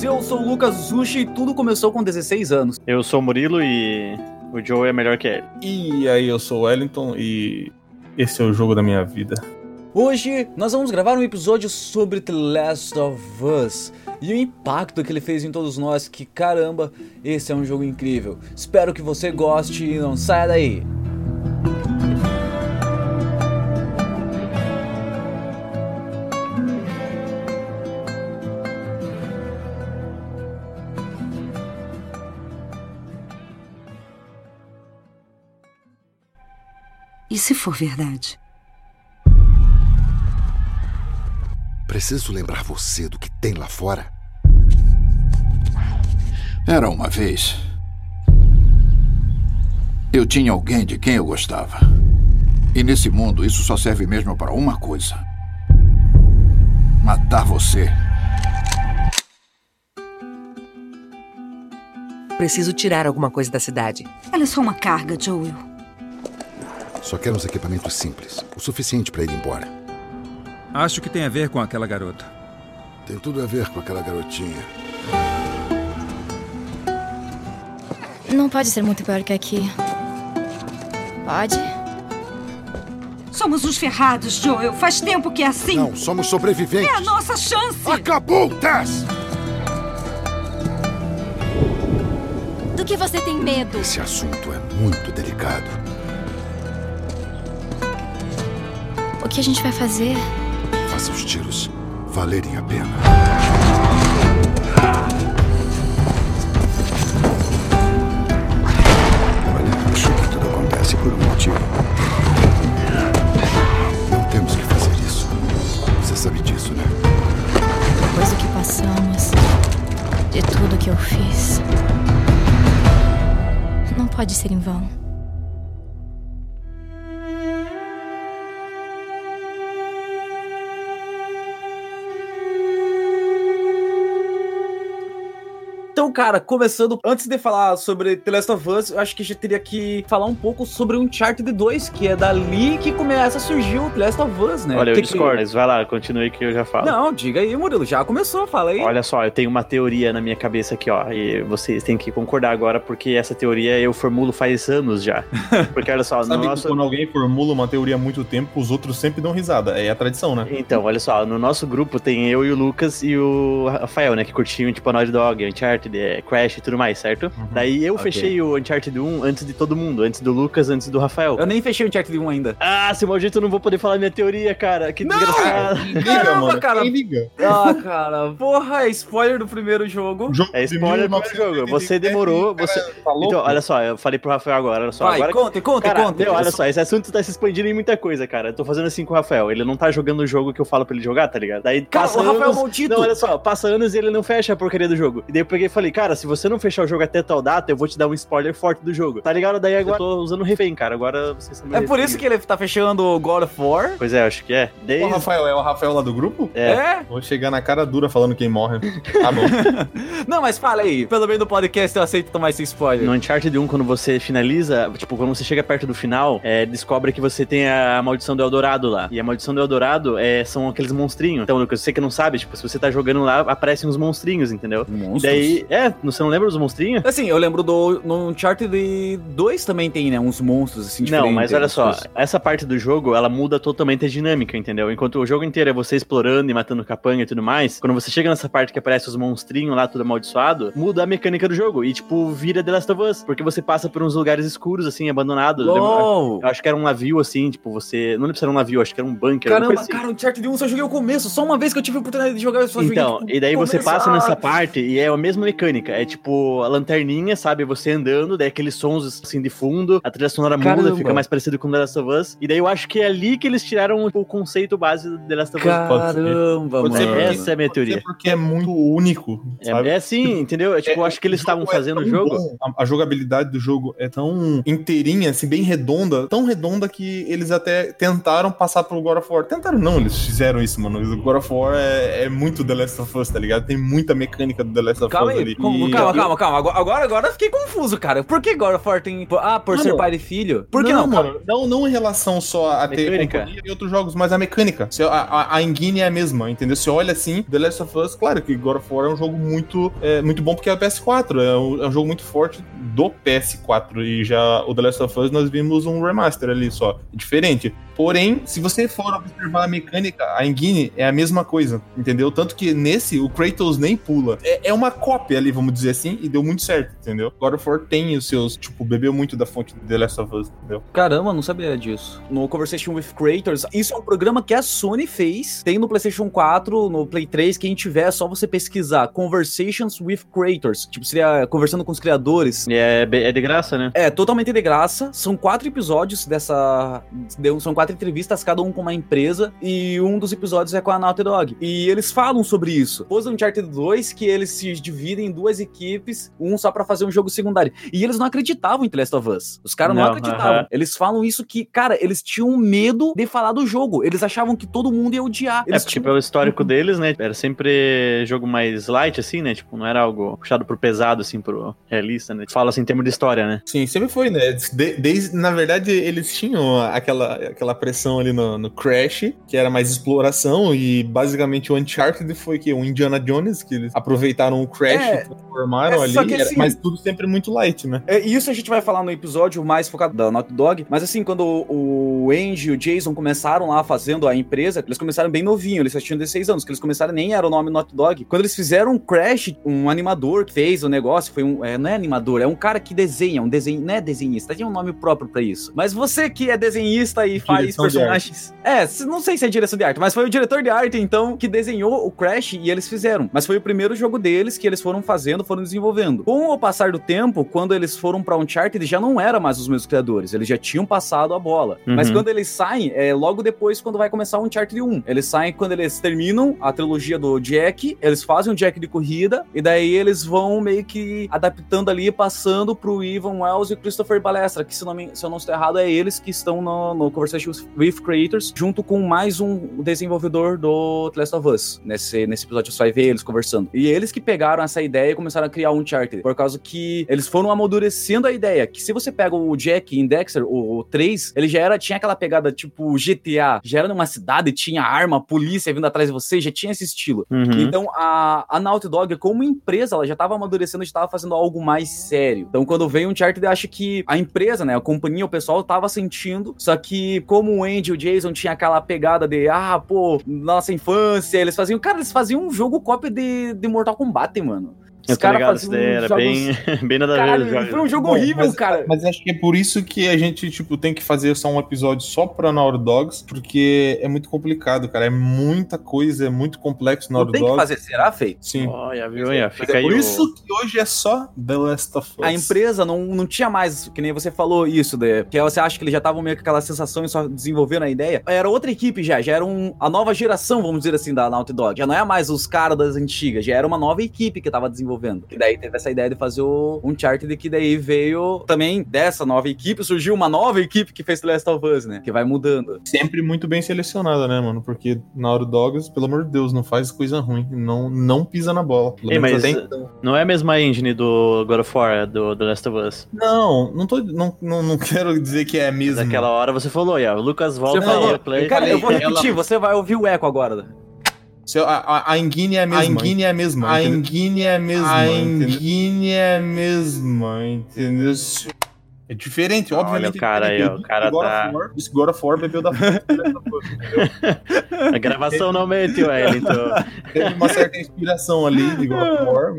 Eu sou o Lucas Zushi e tudo começou com 16 anos. Eu sou o Murilo e o Joe é melhor que ele. E aí, eu sou o Wellington e esse é o jogo da minha vida. Hoje nós vamos gravar um episódio sobre The Last of Us e o impacto que ele fez em todos nós. Que caramba, esse é um jogo incrível. Espero que você goste e não saia daí. Se for verdade? Preciso lembrar você do que tem lá fora? Era uma vez. Eu tinha alguém de quem eu gostava. E nesse mundo, isso só serve mesmo para uma coisa: matar você. Preciso tirar alguma coisa da cidade. Ela é só uma carga, Joel. Só quero uns equipamentos simples, o suficiente para ir embora. Acho que tem a ver com aquela garota. Tem tudo a ver com aquela garotinha. Não pode ser muito pior que aqui. Pode? Somos uns ferrados, Joel. Faz tempo que é assim. Não, somos sobreviventes. É a nossa chance. Acabou, Tess! Do que você tem medo? Esse assunto é muito delicado. O que a gente vai fazer? Faça os tiros valerem a pena. Olha, acho que tudo acontece por um motivo. Não temos que fazer isso. Você sabe disso, né? Depois do que passamos, de tudo que eu fiz. Não pode ser em vão. Cara, começando, antes de falar sobre The Last of Us, eu acho que a gente teria que falar um pouco sobre o Uncharted 2, que é dali que começa a surgir o The Last of Us, né? Olha, eu Que- discordo, mas vai lá, continue que eu já falo. Não, diga aí, Murilo, já começou, fala aí. Olha só, eu tenho uma teoria na minha cabeça aqui, ó. E vocês têm que concordar agora, porque essa teoria eu formulo faz anos já. Porque olha só, no Sabe que nosso. quando alguém formula uma teoria há muito tempo, os outros sempre dão risada. É a tradição, né? Então, olha só, no nosso grupo tem eu e o Lucas e o Rafael, né? Que curtiam, tipo, a Naughty Dog, Uncharted, é, Crash e tudo mais, certo? Daí eu ok. fechei o Uncharted 1 antes de todo mundo, antes do Lucas, antes do Rafael. Eu nem fechei o Uncharted 1 ainda. Ah, se maldito eu não vou poder falar minha teoria, cara. Que desgraçado. Quem liga, Caramba, mano? cara. Quem liga? Ah, cara, porra, é spoiler do primeiro jogo. Jogo É spoiler do primeiro jogo. Você demorou, você- Tá louco? Então, olha só, eu falei pro Rafael agora, olha só. Vai, agora conta, conta, Cara, conta. meu, olha só, esse assunto tá se expandindo em muita coisa, cara. Eu tô fazendo assim com o Rafael. Ele não tá jogando o jogo que eu falo pra ele jogar, tá ligado? Daí Cara, passa o Rafael é anos. maldito. Não, olha só, passa anos e ele não fecha a porcaria do jogo. E daí eu peguei e falei, cara, se você não fechar o jogo até tal data, eu vou te dar um spoiler forte do jogo. Tá ligado? Daí agora eu tô usando refém, cara. Agora vocês É por isso que ele tá fechando o God of War. Pois é, acho que é. O Desde... Rafael é o Rafael lá do grupo? É. É? Vou chegar na cara dura falando quem morre. Tá bom. Não, mas fala aí. Pelo menos no podcast eu aceito tomar esse spoiler. No Uncharted 1, quando você finaliza, tipo, quando você chega perto do final, é, descobre que você tem a maldição do Eldorado lá. E a maldição do Eldorado é, são aqueles monstrinhos. Então, Lucas, você que não sabe, tipo, se você tá jogando lá, aparecem uns monstrinhos, entendeu? E Monstros. daí, é, você não lembra dos monstrinhos? Assim, eu lembro do. No Uncharted 2 também tem, né? Uns monstros assim Não, mas olha só, coisas. essa parte do jogo, ela muda totalmente a dinâmica, entendeu? Enquanto o jogo inteiro é você explorando e matando capanha e tudo mais, quando você chega nessa parte que aparece os monstrinhos lá, tudo amaldiçoado, muda a mecânica do jogo e, tipo, vira The Last of Us, porque você passa por uns lugares escuros, assim, abandonados. Eu acho que era um navio, assim, tipo, você... Não lembro se era um navio, acho que era um bunker. Caramba, assim. cara, Uncharted 1 eu só joguei o começo. Só uma vez que eu tive a oportunidade de jogar, eu só Então, joguei. tipo, e daí você passa Ah, nessa parte e é a mesma mecânica. É tipo a lanterninha, sabe? Você andando, daí aqueles sons assim de fundo, a trilha sonora muda, Caramba. fica mais parecido com The Last of Us. E daí eu acho que é ali que eles tiraram tipo, o conceito base do The Last of Us. Caramba, Pode ser mano. Essa é a minha Pode ser teoria. porque é muito único, sabe? É, é assim, entendeu? É, tipo, eu acho que eles estavam é fazendo o jogo. bom, A, a jogabilidade do jogo é tão inteirinha, assim, bem redonda, tão redonda que eles até tentaram passar pelo God of War. Tentaram não, eles fizeram isso, mano. O God of War é, é muito The Last of Us, tá ligado? Tem muita mecânica do The Last of Calma Us aí, ali. Como- E- calma, calma, calma. Agora, agora, eu fiquei confuso, cara. Por que God of War tem. Ah, por ser Mano, pai e filho? Por que não, não? mano? Não, não em relação só a ter Mecânica. e outros jogos, mas a mecânica. Se- A, a, a engine é a mesma, entendeu? Você olha assim, The Last of Us, claro que God of War é um jogo muito, é, muito bom porque é o PS4, é um, é um jogo muito forte do PS4. E já o The Last of Us nós vimos um remaster ali só, diferente. Porém, se você for observar a mecânica, a engine é a mesma coisa, entendeu? Tanto que nesse, o Kratos nem pula. É, é uma cópia ali, vamos dizer assim, e deu muito certo, entendeu? God of War tem os seus, tipo, bebeu muito da fonte de The Last of Us, entendeu? Caramba, não sabia disso. No Conversation with Creators, isso é um programa que a Sony fez. Tem no PlayStation 4, no Play 3. Quem tiver, é só você pesquisar Conversations with Creators. Tipo, seria conversando com os criadores. É, é de graça, né? É, totalmente de graça. São quatro episódios dessa. São quatro entrevistas, cada um com uma empresa. E um dos episódios é com a Naughty Dog. E eles falam sobre isso. Pôs no Uncharted 2 que eles se dividem em duas equipes, um só pra fazer um jogo secundário. E eles não acreditavam em The Last of Us. Os caras não, Não, acreditavam. aham. Eles falam isso que, cara, eles tinham medo de falar do jogo. Eles achavam que todo mundo ia odiar. É Eles porque tinham- pelo histórico deles, né? Era sempre jogo mais light, assim, né? Tipo, não era algo puxado pro pesado, assim, pro realista, né? Fala assim em termos de história, né? Sim, sempre foi, né? De- desde, na verdade, eles tinham aquela, aquela pressão ali no, no Crash, que era mais exploração, e basicamente o Uncharted foi que o Indiana Jones, que eles aproveitaram o Crash É, transformaram é, ali, que assim- mas tudo sempre muito light, né? É, isso a gente vai falar no episódio mais focado da Naughty Dog, mas assim, quando o, o Andy e o Jason começaram lá fazendo a empresa, eles começaram bem novinho, eles só tinham 16 anos, que eles começaram nem era o nome Naughty Dog. Quando eles fizeram um Crash, um animador que fez o negócio, foi um, é, não é animador, é um cara que desenha, um desenho, não é desenhista, tem um nome próprio pra isso. Mas você que é desenhista e faz Direção de personagens, é, não sei se é direção de arte, mas foi o diretor de arte então que desenhou o Crash e eles fizeram. Mas foi o primeiro jogo deles que eles foram fazendo, foram desenvolvendo. Com o passar do tempo, quando eles foram pra Uncharted, já não era mais os mesmos criadores, eles já tinham passado a bola. Uhum. Mas quando eles saem, é logo depois quando vai começar o Uncharted 1. Eles saem quando eles terminam a trilogia do Jack, eles fazem o Jack de corrida e daí eles vão meio que adaptando ali, passando pro Ivan Wells e o Christopher Balestra, que se, não me- se eu não estou errado, é eles que estão no, no Conversation with Creators, junto com mais um desenvolvedor do The Last of Us. Nesse, nesse episódio você vai ver eles conversando. E eles que pegaram essa ideia e começaram a criar o Uncharted, por causa que eles foram amadurecendo a ideia, que se você pega o Jack em Dexter, o, o 3, ele já era, tinha aquela pegada tipo GTA, já era numa cidade, tinha arma, polícia vindo atrás de você, já tinha esse estilo. Uhum. Então a, a Naughty Dog, como empresa, ela já estava amadurecendo, já estava fazendo algo mais sério. Então quando veio o Uncharted, eu acho que a empresa, né, a companhia, o pessoal tava sentindo, só que como o Andy e o Jason tinha aquela pegada de, ah, pô, nossa infância, eles faziam, cara, eles faziam um jogo cópia de, de Mortal Kombat, mano. Eu Os caras faziam era jogos- bem, bem nada a ver. Foi um jogo Bom, horrível, mas, cara. Mas acho que é por isso que a gente, tipo, tem que fazer só um episódio só pra Naughty Dogs, porque é muito complicado, cara. É muita coisa, é muito complexo Naughty tem que Dogs. fazer, será feito? Sim. Olha, viu? Olha, Mas fica é aí por o- isso que hoje é só The Last of Us. A empresa não, não tinha mais, que nem você falou isso, de, que você acha que eles já estavam meio com aquela sensação e só desenvolvendo a ideia. Era outra equipe já, já era um, a nova geração, vamos dizer assim, da Naughty Dog. Já não é mais os caras das antigas, já era uma nova equipe que tava desenvolvendo. E daí teve essa ideia de fazer o Uncharted, que daí veio também dessa nova equipe, surgiu uma nova equipe que fez The Last of Us, né? Que vai mudando. Sempre muito bem selecionada, né, mano? Porque Naughty Dogs, pelo amor de Deus, não faz coisa ruim. Não, não pisa na bola. Pelo Ei, menos mas não é a mesma engine do God of War, do The Last of Us. Não, não, tô, não, não, não quero dizer que é mesmo. Naquela hora você falou, ó, o Lucas volta Você falou, aí, play. cara, eu vou Ela- repetir, você vai ouvir o eco agora. A, a, engine é a mesma. A engine é a mesma. A engine é a mesma. A engine é a mesma, entendeu? É diferente, Olha obviamente. o cara aí, o cara tá- War- Esse God of War bebeu da fonte? A gravação não mente, Wellington. Teve uma certa inspiração ali de God of War.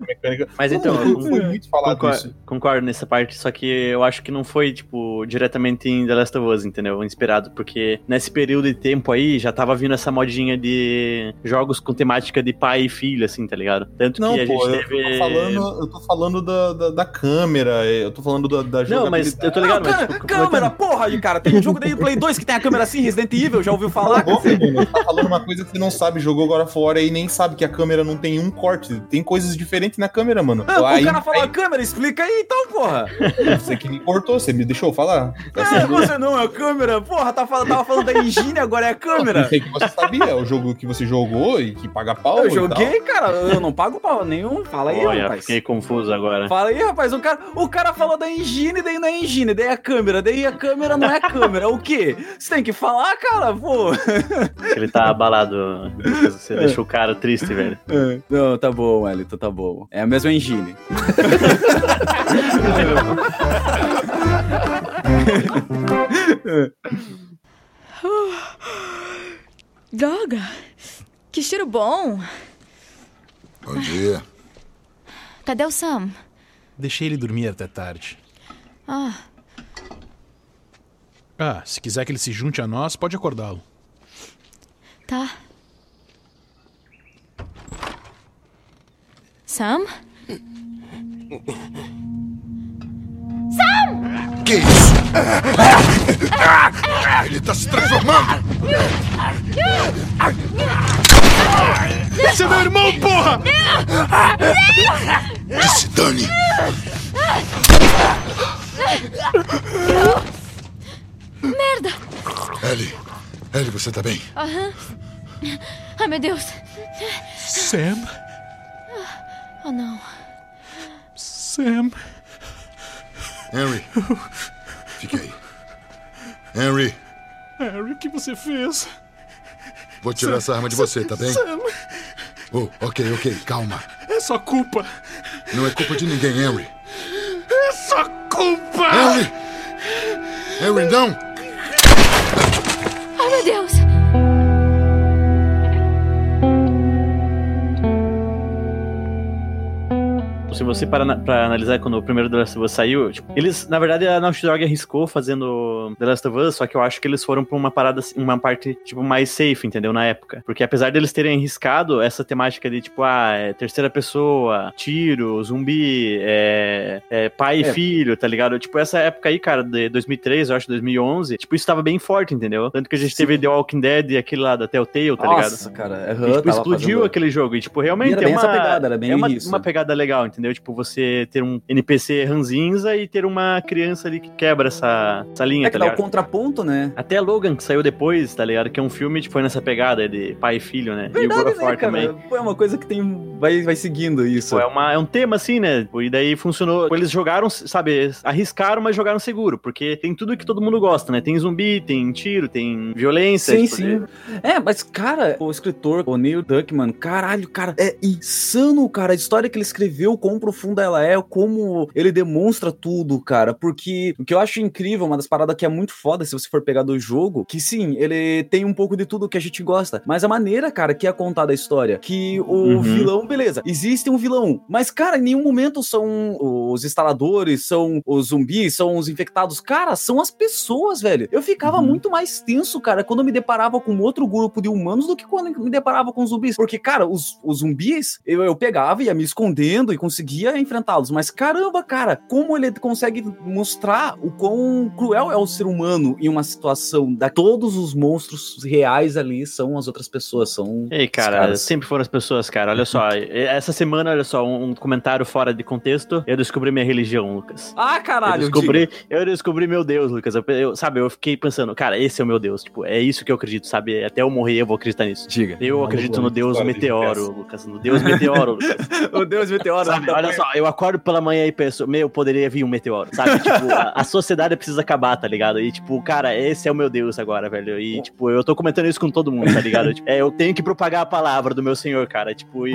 mecânica. Mas então, Foi- foi muito falado Concordo, isso. concordo nessa parte, só que eu acho que não foi, tipo, diretamente em The Last of Us, entendeu? Inspirado, porque nesse período de tempo aí já tava vindo essa modinha de jogos com temática de pai e filho, assim, tá ligado? Tanto Não, que a pô, gente eu, teve. tô falando, eu tô falando da, da, da câmera, eu tô falando da, da Não, mas eu tô ligado, Não, mas tipo, câmera, porra, de cara. Tem um jogo daí Play 2 que tem a câmera assim, Resident Evil, já ouviu falar, mano. Você tá falando uma coisa que você não sabe, jogou agora fora e nem sabe que a câmera não tem um corte. Tem coisas diferentes na câmera, mano. Ah, Aí- o cara falou aí- a câmera, explica aí então, porra. Você que me cortou, você me deixou falar. É, você não é a câmera, porra, tá falando, tava falando da engine, agora é a Eu câmera. sei que você sabia, é o jogo que você jogou e que paga pau. Eu e tal. joguei, cara, eu não pago pau nenhum. Fala aí, Olha, rapaz. fiquei confuso agora. Fala aí, rapaz. O cara, o cara falou da engine, daí não é engine, daí é a câmera, daí a câmera não é câmera. O quê? Você tem que falar, cara, pô. Ele tá abalado. Você deixou o cara triste, velho. Não, tá bom, Elito, tá bom. É a mesma engine. Droga! Que cheiro bom! Bom dia. Cadê o Sam? Deixei ele dormir até tarde. Ah, Ah, se quiser que ele se junte a nós, pode acordá-lo. tá. Sam? Que isso? Ele tá se transformando! Esse é meu irmão, porra! Que se dane! Merda! Ellie, Ellie, você tá bem? Aham. Ai, meu Deus! Sam, Oh, não. Sam. Henry. Fique aí. Henry, Harry, o que você fez? vou tirar essa arma de você, tá bem? Sam, Oh, ok, ok, calma. é sua culpa. Não é culpa de ninguém, Henry. É sua culpa! Henry! Henry, não! Ai, meu Deus! Se você parar na- pra analisar quando o primeiro The Last of Us saiu, tipo, eles, na verdade, a Naughty Dog arriscou fazendo The Last of Us, só que eu acho que eles foram pra uma parada, assim, uma parte, tipo, mais safe, entendeu? Na época. Porque apesar deles terem arriscado essa temática de, tipo, ah, é terceira pessoa, tiro, zumbi, é, é pai É. e filho, tá ligado? Tipo, essa época aí, cara, de 2003, eu acho, 2011, tipo, isso tava bem forte, entendeu? Tanto que a gente teve The Walking Dead e aquele lá da Telltale, tá ligado? Nossa, cara. E, aham, tipo, explodiu fazendo- aquele jogo. E, tipo, realmente E era é uma, essa pegada, era bem é uma, isso. uma pegada legal, entendeu? Tipo, você ter um NPC ranzinza e ter uma criança ali que quebra essa, essa linha, É tá que o ligado? contraponto, né? Até Logan, que saiu depois, tá ligado? Que é um filme, tipo, foi nessa pegada de pai e filho, né? e o God Verdade, né, também. Pô, é uma coisa que tem... Vai, vai seguindo isso. Pô, é, uma, é um tema assim, né? E daí funcionou. Eles jogaram, sabe, arriscaram, mas jogaram seguro. Porque tem tudo que todo mundo gosta, né? Tem zumbi, tem tiro, tem violência. Sim, tipo, sim. É, mas, cara, o escritor, o Neil Druckmann, caralho, cara, é insano, cara. A história que ele escreveu, quão profunda ela é, como ele demonstra tudo, cara. Porque o que eu acho incrível, uma das paradas que é muito foda, se você for pegar do jogo, que sim, ele tem um pouco de tudo que a gente gosta. Mas a maneira, cara, que é contada a história, que o Uhum. vilão, beleza, existe um vilão, mas, cara, em nenhum momento são os instaladores, são os zumbis, são os infectados. Cara, são as pessoas, velho. Eu ficava Uhum. muito mais tenso, cara, quando eu me deparava com outro grupo de humanos do que quando eu me deparava com zumbis. Porque, cara, os, os zumbis, eu, eu pegava, ia me escondendo e conseguia enfrentá-los. Mas caramba, cara, como ele consegue mostrar o quão cruel é o ser humano em uma situação da todos os monstros reais ali são as outras pessoas, são Ei, cara, sempre foram as pessoas, cara. Olha só, essa semana, olha só, um comentário fora de contexto. Eu descobri minha religião, Lucas. Ah, caralho, eu descobri, eu descobri meu Deus, Lucas. Eu, eu- sabe, eu fiquei pensando, cara, esse é o meu Deus. Tipo, é isso que eu acredito, sabe? Até eu morrer, eu vou acreditar nisso. diga. Eu acredito no Deus meteoro. Lucas. No Deus meteoro, Lucas. o Deus meteoro. Sabe, olha só, eu acordo pela manhã e penso, meu, poderia vir um meteoro, sabe? tipo, a, a sociedade precisa acabar, tá ligado? E, tipo, cara, esse é o meu Deus agora, velho. E, tipo, eu tô comentando isso com todo mundo, tá ligado? Tipo, é, eu tenho que propagar a palavra do meu senhor, cara. Tipo, e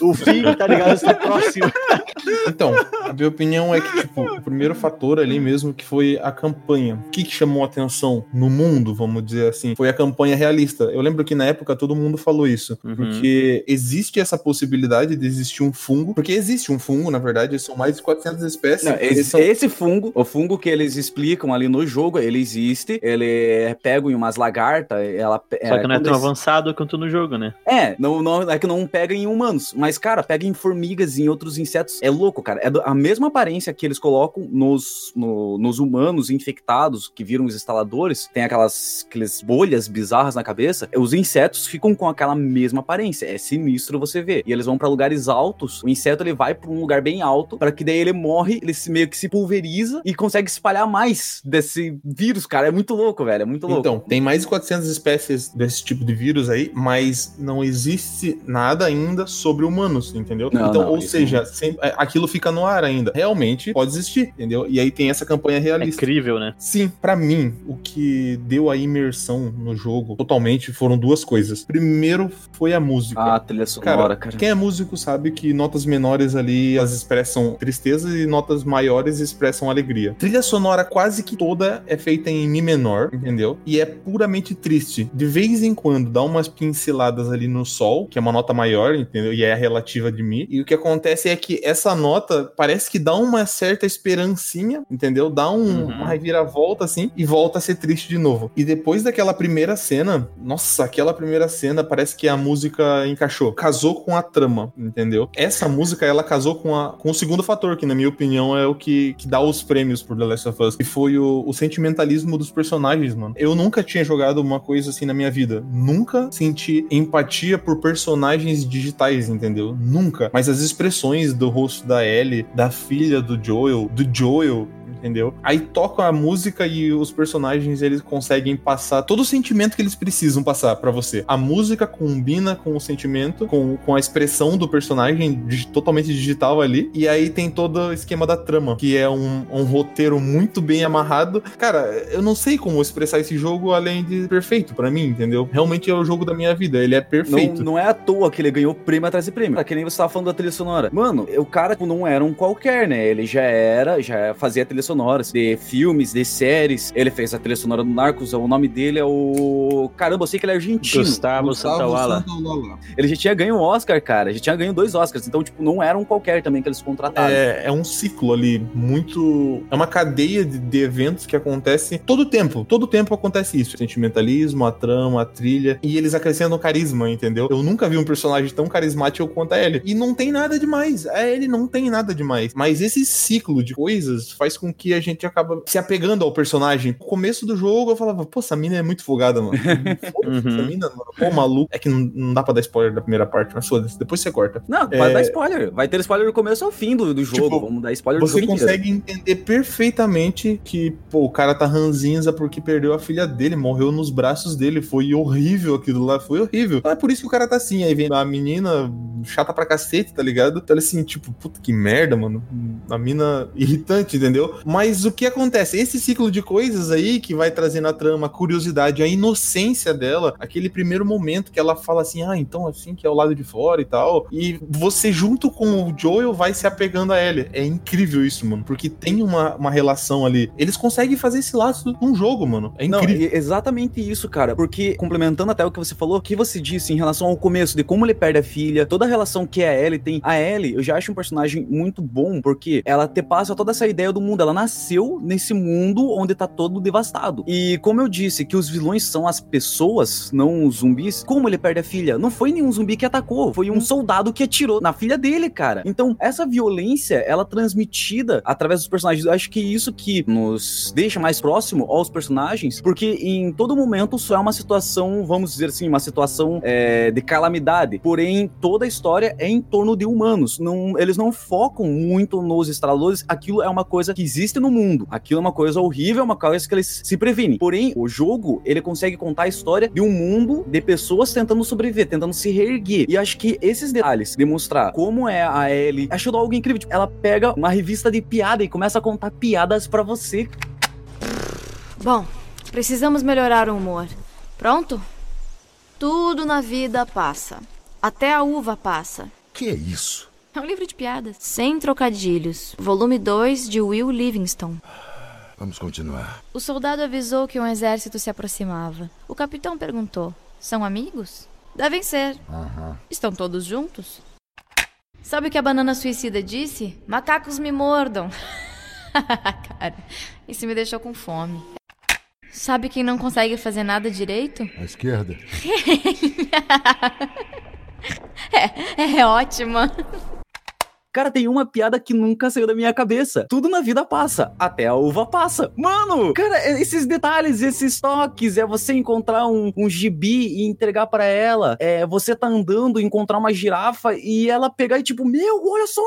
o, o fim, tá ligado? Está próximo. Então, a minha opinião é que, tipo, o primeiro fator ali mesmo que foi a campanha. O que, que chamou atenção no mundo, vamos dizer assim, foi a campanha realista. Eu lembro que na época todo mundo falou isso. Uhum. Porque existe essa possibilidade de existir um fungo, porque existe existe um fungo, na verdade, são mais de 400 espécies. Não, esse, são- esse fungo, o fungo que eles explicam ali no jogo, ele existe, ele é pego em umas lagartas, ela... Só que não é tão eles- avançado quanto no jogo, né? É, não, não, é que não pega em humanos, mas, cara, pega em formigas e em outros insetos. É louco, cara. É a mesma aparência que eles colocam nos, no- nos humanos infectados, que viram os instaladores, tem aquelas, aquelas bolhas bizarras na cabeça. Os insetos ficam com aquela mesma aparência. É sinistro você ver. E eles vão pra lugares altos. O inseto ele vai pra um lugar bem alto, para que daí ele morre, ele se, meio que se pulveriza e consegue espalhar mais desse vírus, cara. É muito louco, velho. É muito louco. Então, tem mais de 400 espécies desse tipo de vírus aí, mas não existe nada ainda sobre humanos, entendeu? Não, então, não, ou seja, sempre- é, aquilo fica no ar ainda. Realmente pode existir, entendeu? E aí tem essa campanha É realista. incrível, né? Sim, pra mim, o que deu a imersão no jogo totalmente foram duas coisas. Primeiro foi a música. Ah, a trilha sonora, cara. Quem é músico sabe que notas menores ali elas expressam tristeza e notas maiores expressam alegria. Trilha sonora quase que toda é feita em mi menor, entendeu? E é puramente triste. De vez em quando dá umas pinceladas ali no sol, que é uma nota maior, entendeu? E é a relativa de mi. E o que acontece é que essa nota parece que dá uma certa esperancinha, entendeu? Dá um, Uhum. uma reviravolta assim e volta a ser triste de novo. E depois daquela primeira cena, nossa, aquela primeira cena parece que a música encaixou. Casou com a trama, entendeu? Essa música, ela casou com, a, com o segundo fator, que na minha opinião é o que, que dá os prêmios por The Last of Us, que foi o, o sentimentalismo dos personagens, mano. Eu nunca tinha jogado uma coisa assim na minha vida. Nunca senti empatia por personagens digitais, entendeu? Nunca. Mas as expressões do rosto da Ellie, da filha do Joel, do Joel, entendeu? Aí toca a música e os personagens eles conseguem passar todo o sentimento que eles precisam passar pra você. A música combina com o sentimento, com, com a expressão do personagem totalmente digital ali. E aí tem todo o esquema da trama, que é um, um roteiro muito bem amarrado. Cara, eu não sei como expressar esse jogo além de perfeito pra mim, entendeu? Realmente é o jogo da minha vida, ele é Não, perfeito. não é à toa que ele ganhou prêmio atrás de prêmio. Que nem você tava falando da trilha sonora. Mano, o cara tipo, não era um qualquer, né? Ele já era, já fazia trilha sonoras de filmes, de séries. Ele fez a trilha sonora do Narcos. O nome dele é o. Caramba, eu sei que ele é argentino. Gustavo Santaolalla. Santaolalla. Ele já tinha ganho um Oscar, cara. Já tinha ganho dois Oscars. Então, tipo, não era um qualquer também que eles contrataram. É, é um ciclo ali muito. É uma cadeia de, de eventos que acontece todo tempo. Todo tempo acontece isso. O sentimentalismo, a trama, a trilha. E eles acrescentam carisma, entendeu? Eu nunca vi um personagem tão carismático quanto a Ellie. E não tem nada demais. A Ellie não tem nada demais. Mas esse ciclo de coisas faz com que a gente acaba se apegando ao personagem. No começo do jogo eu falava, pô, essa mina é muito folgada, mano. Foda-se, Uhum. Essa mina, mano. Pô, maluco. É que não, não dá pra dar spoiler da primeira parte, mas foda-se. Depois você corta. Não, vai É. dar spoiler. Vai ter spoiler do começo ao fim do, do jogo. Tipo, Vamos dar spoiler do Você jogo inteiro. consegue entender perfeitamente que, pô, o cara tá ranzinza porque perdeu a filha dele, morreu nos braços dele. Foi horrível aquilo lá, foi horrível. Então é por isso que o cara tá assim. Aí vem a menina chata pra cacete, tá ligado? Então assim, tipo, puta que merda, mano. A mina irritante, entendeu? Mas o que acontece? Esse ciclo de coisas aí que vai trazendo a trama, a curiosidade, a inocência dela, aquele primeiro momento que ela fala assim, ah, então assim que é o lado de fora e tal. E você, junto com o Joel, vai se apegando a Ellie. É incrível isso, mano. Porque tem uma, uma relação ali. Eles conseguem fazer esse laço num jogo, mano. É Não, incrível. e- exatamente isso, cara. Porque, complementando até o que você falou, o que você disse em relação ao começo, de como ele perde a filha, toda a relação que a Ellie tem. A Ellie, eu já acho um personagem muito bom, porque ela te passa toda essa ideia do mundo. Ela nasceu nesse mundo onde tá todo devastado. E como eu disse, que os vilões são as pessoas, não os zumbis, como ele perde a filha? Não foi nenhum zumbi que atacou, foi um soldado que atirou na filha dele, cara. Então, essa violência, ela transmitida através dos personagens, eu acho que isso que nos deixa mais próximo aos personagens, porque em todo momento só é uma situação, vamos dizer assim, uma situação é, de calamidade. Porém, toda a história é em torno de humanos. Não, eles não focam muito nos instaladores. Aquilo é uma coisa que existe no mundo. Aquilo é uma coisa horrível, é uma coisa que eles se previnem. Porém, o jogo, ele consegue contar a história de um mundo de pessoas tentando sobreviver, tentando se reerguer. E acho que esses detalhes, demonstrar como é a Ellie, achou algo incrível. Tipo, ela pega uma revista de piada e começa a contar piadas pra você. Bom, precisamos melhorar o humor. Pronto? Tudo na vida passa. Até a uva passa. Que é isso? É um livro de piadas. Sem trocadilhos. Volume 2 de Will Livingston. Vamos continuar. O soldado avisou que um exército se aproximava. O capitão perguntou: São amigos? Devem ser. Aham. Estão todos juntos? Sabe o que a banana suicida disse? Macacos me mordam. Cara, isso me deixou com fome. Sabe quem não consegue fazer nada direito? À esquerda. é, é ótima. Cara, tem uma piada que nunca saiu da minha cabeça. Tudo na vida passa, até a uva passa. Mano, cara, é, esses detalhes, esses toques, é você encontrar um, um gibi e entregar para ela. É você tá andando, encontrar uma girafa e ela pegar e tipo, meu, olha só,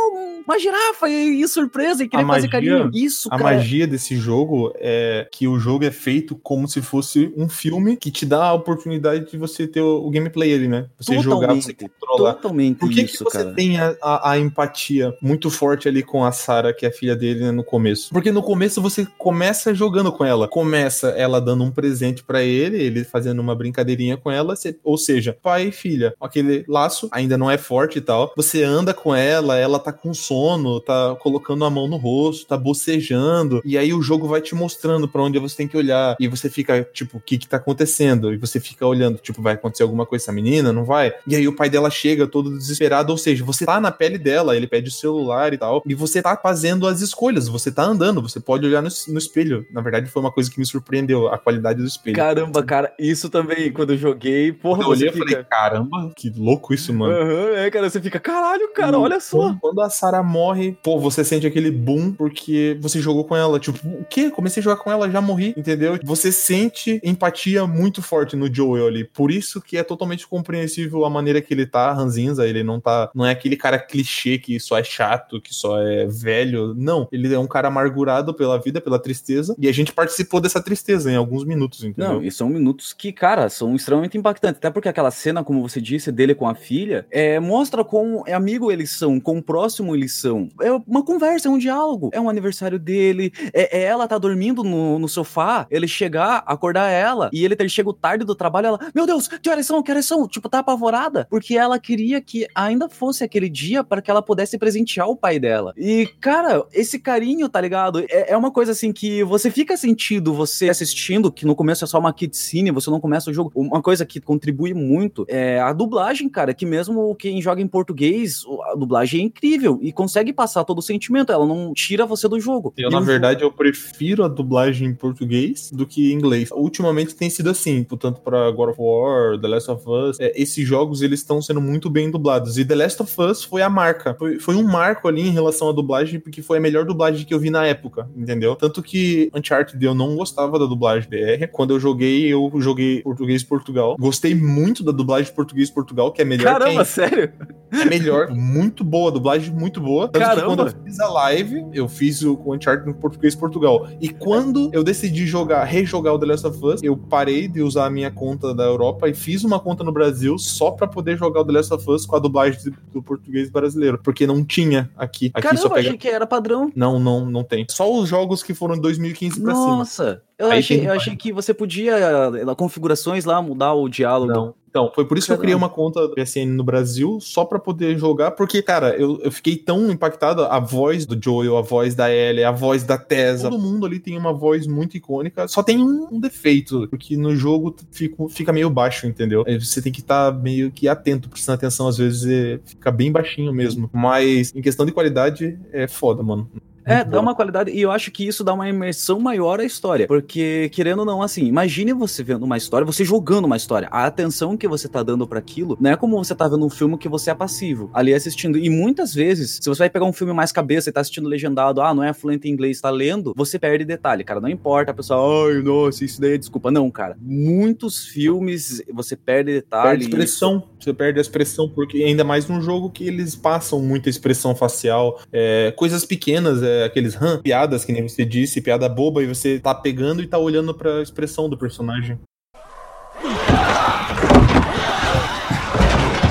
uma girafa e, e surpresa e querer A fazer magia- carinho. Isso, A cara. magia desse jogo é que o jogo é feito como se fosse um filme que te dá a oportunidade de você ter o, o gameplay ali, né? Você jogar, você Totalmente, controlar. totalmente Por que, isso, que você cara. tem a, a- a empatia muito forte ali com a Sarah, que é a filha dele, né, no começo? Porque no começo você começa jogando com ela. Começa ela dando um presente pra ele, ele fazendo uma brincadeirinha com ela, ou seja, pai e filha. Aquele laço ainda não é forte e tal. Você anda com ela, ela tá com sono, tá colocando a mão no rosto, tá bocejando, e aí o jogo vai te mostrando pra onde você tem que olhar, e você fica tipo, o que que tá acontecendo? E você fica olhando, tipo, vai acontecer alguma coisa essa menina? Não vai? E aí o pai dela chega todo desesperado, ou seja, você tá na pele dela, ele pede o celular e tal, e você tá fazendo as escolhas, você tá andando, você pode olhar no, no espelho. Na verdade, foi uma coisa que me surpreendeu, a qualidade do espelho. Caramba, cara, isso também, quando eu joguei, porra, Quando eu olhei, fica... falei, caramba, que louco isso, mano. Aham, é, cara, você fica, caralho, cara, olha só. Quando- Quando a Sarah morre, pô, você sente aquele boom porque você jogou com ela. Tipo, o quê? Comecei a jogar com ela, já morri, entendeu? Você sente empatia muito forte no Joel ali. Por isso que é totalmente compreensível a maneira que ele tá, ranzinza. Ele não tá. Não é aquele cara clichê que só é chato, que só é velho. Não. Ele é um cara amargurado pela vida, pela tristeza. E a gente participou dessa tristeza em alguns minutos, entendeu? Não, e são minutos que, cara, são extremamente impactantes. Até porque aquela cena, como você disse, dele com a filha, é, mostra quão é amigo eles são, quão próximo eles são. É uma conversa, é um diálogo. É um aniversário dele, é, é ela tá dormindo no, no sofá, ele chegar, acordar ela, e ele ter chego tarde do trabalho, ela, meu Deus, que horas são, que horas são? Tipo, tá apavorada, porque ela queria que ainda fosse aquele dia para que ela pudesse presentear o pai dela. E, cara, esse carinho, tá ligado? É, é uma coisa assim que você fica sentindo você assistindo, que no começo é só uma cutscene, você não começa o jogo. Uma coisa que contribui muito é a dublagem, cara, que mesmo quem joga em português, a dublagem é incrível e consegue passar todo o sentimento, ela não tira você do jogo. Eu, E na verdade, eu prefiro a dublagem em português do que em inglês. Ultimamente tem sido assim, tanto pra God of War, The Last of Us. é, esses jogos, eles estão sendo muito bem dublados. E The Last of Us foi a marca. Foi, foi um marco ali em relação à dublagem, porque foi a melhor dublagem que eu vi na época, entendeu? Tanto que Uncharted eu não gostava da dublagem BR. Quando eu joguei, eu joguei português Portugal. Gostei muito da dublagem português Portugal, que é melhor que Caramba, sério? é melhor, muito boa, dublagem muito boa. Tanto que Caramba. quando eu fiz a live, eu fiz o, Uncharted no português Portugal. E quando eu decidi jogar, rejogar o The Last of Us, eu parei de usar a minha conta da Europa e fiz uma conta no Brasil só pra poder jogar o The Last of Us com a dublagem do português brasileiro. Porque não tinha aqui. Aqui Caramba, só pega. achei que era padrão. Não, não, não tem. Só os jogos que foram de 2015 pra cima. Nossa, eu Aí achei, tem- eu achei que você podia, eh, configurações lá, mudar o diálogo. Não. Então, foi por isso que eu criei Caramba. uma conta PSN no Brasil, só pra poder jogar, porque, cara, eu, eu fiquei tão impactado. A voz do Joel, a voz da Ellie, a voz da Tessa. Todo mundo ali tem uma voz muito icônica. Só tem um, um defeito, porque no jogo fica, fica meio baixo, entendeu? Você tem que estar meio que atento, prestando atenção. Às vezes fica bem baixinho mesmo. Mas, em questão de qualidade, é foda, mano. É, dá uma qualidade, e eu acho que isso dá uma imersão maior à história. Porque, querendo ou não, assim, imagine você vendo uma história, você jogando uma história. A atenção que você tá dando pra aquilo não é como você tá vendo um filme que você é passivo ali assistindo. E muitas vezes, se você vai pegar um filme mais cabeça e tá assistindo legendado, ah, não é fluente em inglês, tá lendo, você perde detalhe, cara. Não importa a pessoa, ai, nossa, isso daí é desculpa. Não, cara. Muitos filmes você perde detalhe. Perde expressão, você perde a expressão, porque ainda mais num jogo que eles passam muita expressão facial, é, coisas pequenas, é, aqueles hã, piadas, que nem você disse, piada boba, e você tá pegando e tá olhando pra expressão do personagem.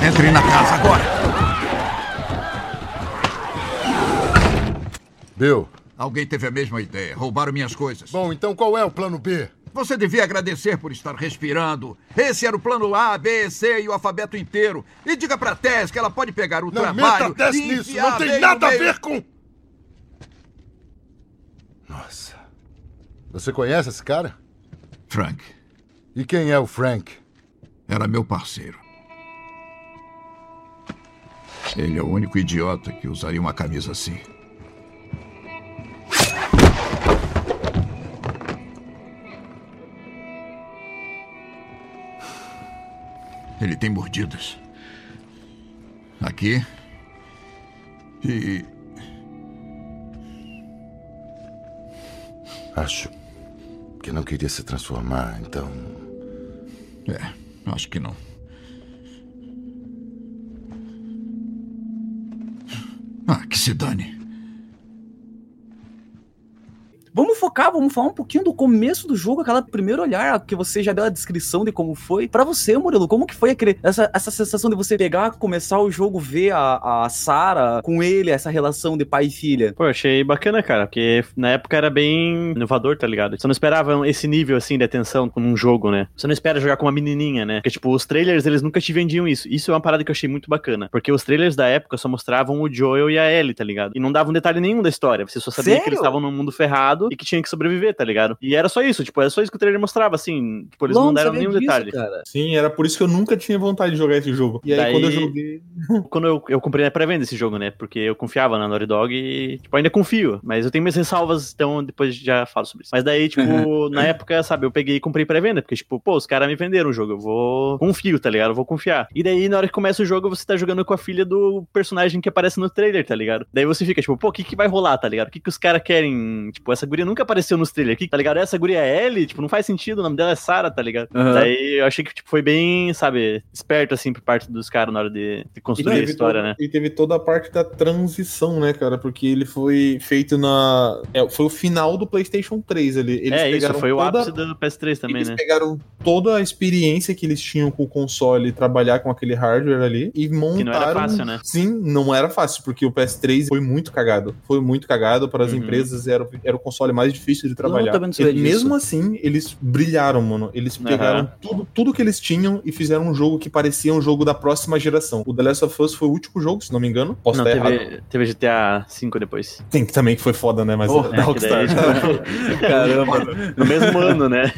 Entre na casa agora. Bill. Alguém teve a mesma ideia. Roubaram minhas coisas. Bom, então qual é o plano B? Você devia agradecer por estar respirando. Esse era o plano A, B, C e o alfabeto inteiro. E diga pra Tess que ela pode pegar o Não trabalho meta Tess e nisso. Não tem nada a ver com... Nossa. Você conhece esse cara? Frank. E quem é o Frank? Era meu parceiro. Ele é o único idiota que usaria uma camisa assim. Ele tem mordidas. Aqui. E. Acho que não queria se transformar, então. É, acho que não. Ah, que se dane. Focar, vamos falar um pouquinho do começo do jogo, aquela primeiro olhar que você já deu a descrição de como foi. Pra você, Murilo, como que foi aquele, essa, essa sensação de você pegar, começar o jogo, ver a, a Sarah com ele, essa relação de pai e filha? Pô, achei bacana, cara, porque na época era bem inovador, tá ligado? Você não esperava esse nível, assim, de atenção num jogo, né? Você não espera jogar com uma menininha, né? Porque, tipo, os trailers, eles nunca te vendiam isso. Isso é uma parada que eu achei muito bacana. Porque os trailers da época só mostravam o Joel e a Ellie, tá ligado? E não davam detalhe nenhum da história. Você só sabia Sério? que eles estavam num mundo ferrado e que tinha que sobreviver, tá ligado? E era só isso, tipo, era só isso que o trailer mostrava, assim. Tipo, eles Não, não deram nenhum disso, detalhe. cara. Sim, era por isso que eu nunca tinha vontade de jogar esse jogo. E aí, Daí- quando eu joguei. Quando eu, eu comprei na pré-venda esse jogo, né? Porque eu confiava na Naughty Dog e, tipo, ainda confio. Mas eu tenho minhas ressalvas, então depois já falo sobre isso. Mas daí, tipo, na época, sabe, eu peguei e comprei pré-venda. Porque, tipo, pô, os caras me venderam o jogo. Eu vou. Confio, tá ligado? Eu vou confiar. E daí, na hora que começa o jogo, você tá jogando com a filha do personagem que aparece no trailer, tá ligado? Daí você fica, tipo, pô, o que, que vai rolar, tá ligado? O que, que os caras querem? Tipo, essa guria nunca apareceu nos trailers aqui, tá ligado? Essa guria é Ellie, tipo, não faz sentido, o nome dela é Sarah, tá ligado? Aham. Daí eu achei que tipo, foi bem, sabe, esperto, assim, por parte dos caras na hora de, de construir a história, toda, né? e teve toda a parte da transição, né, cara? Porque ele foi feito na. é, foi o final do PlayStation 3 ali. Eles é, isso, pegaram foi o toda- ápice do PS3 também, eles né? pegaram toda a experiência que eles tinham com o console e trabalhar com aquele hardware ali e montaram. não era fácil, né? Sim, não era fácil, porque o PS3 foi muito cagado. Foi muito cagado para as Uhum. empresas, era, era o console mais difícil de trabalhar. também não sabia disso. mesmo assim, eles brilharam, mano. Eles pegaram Aham. tudo, tudo que eles tinham e fizeram um jogo que parecia um jogo da próxima geração. O The Last of Us foi o último jogo, se não me engano. Posso Não, estar errado. teve, teve GTA V depois. Tem que também que foi foda, né? Mas Porra, da é, Rockstar. daí, tipo, Caramba. no mesmo ano, né?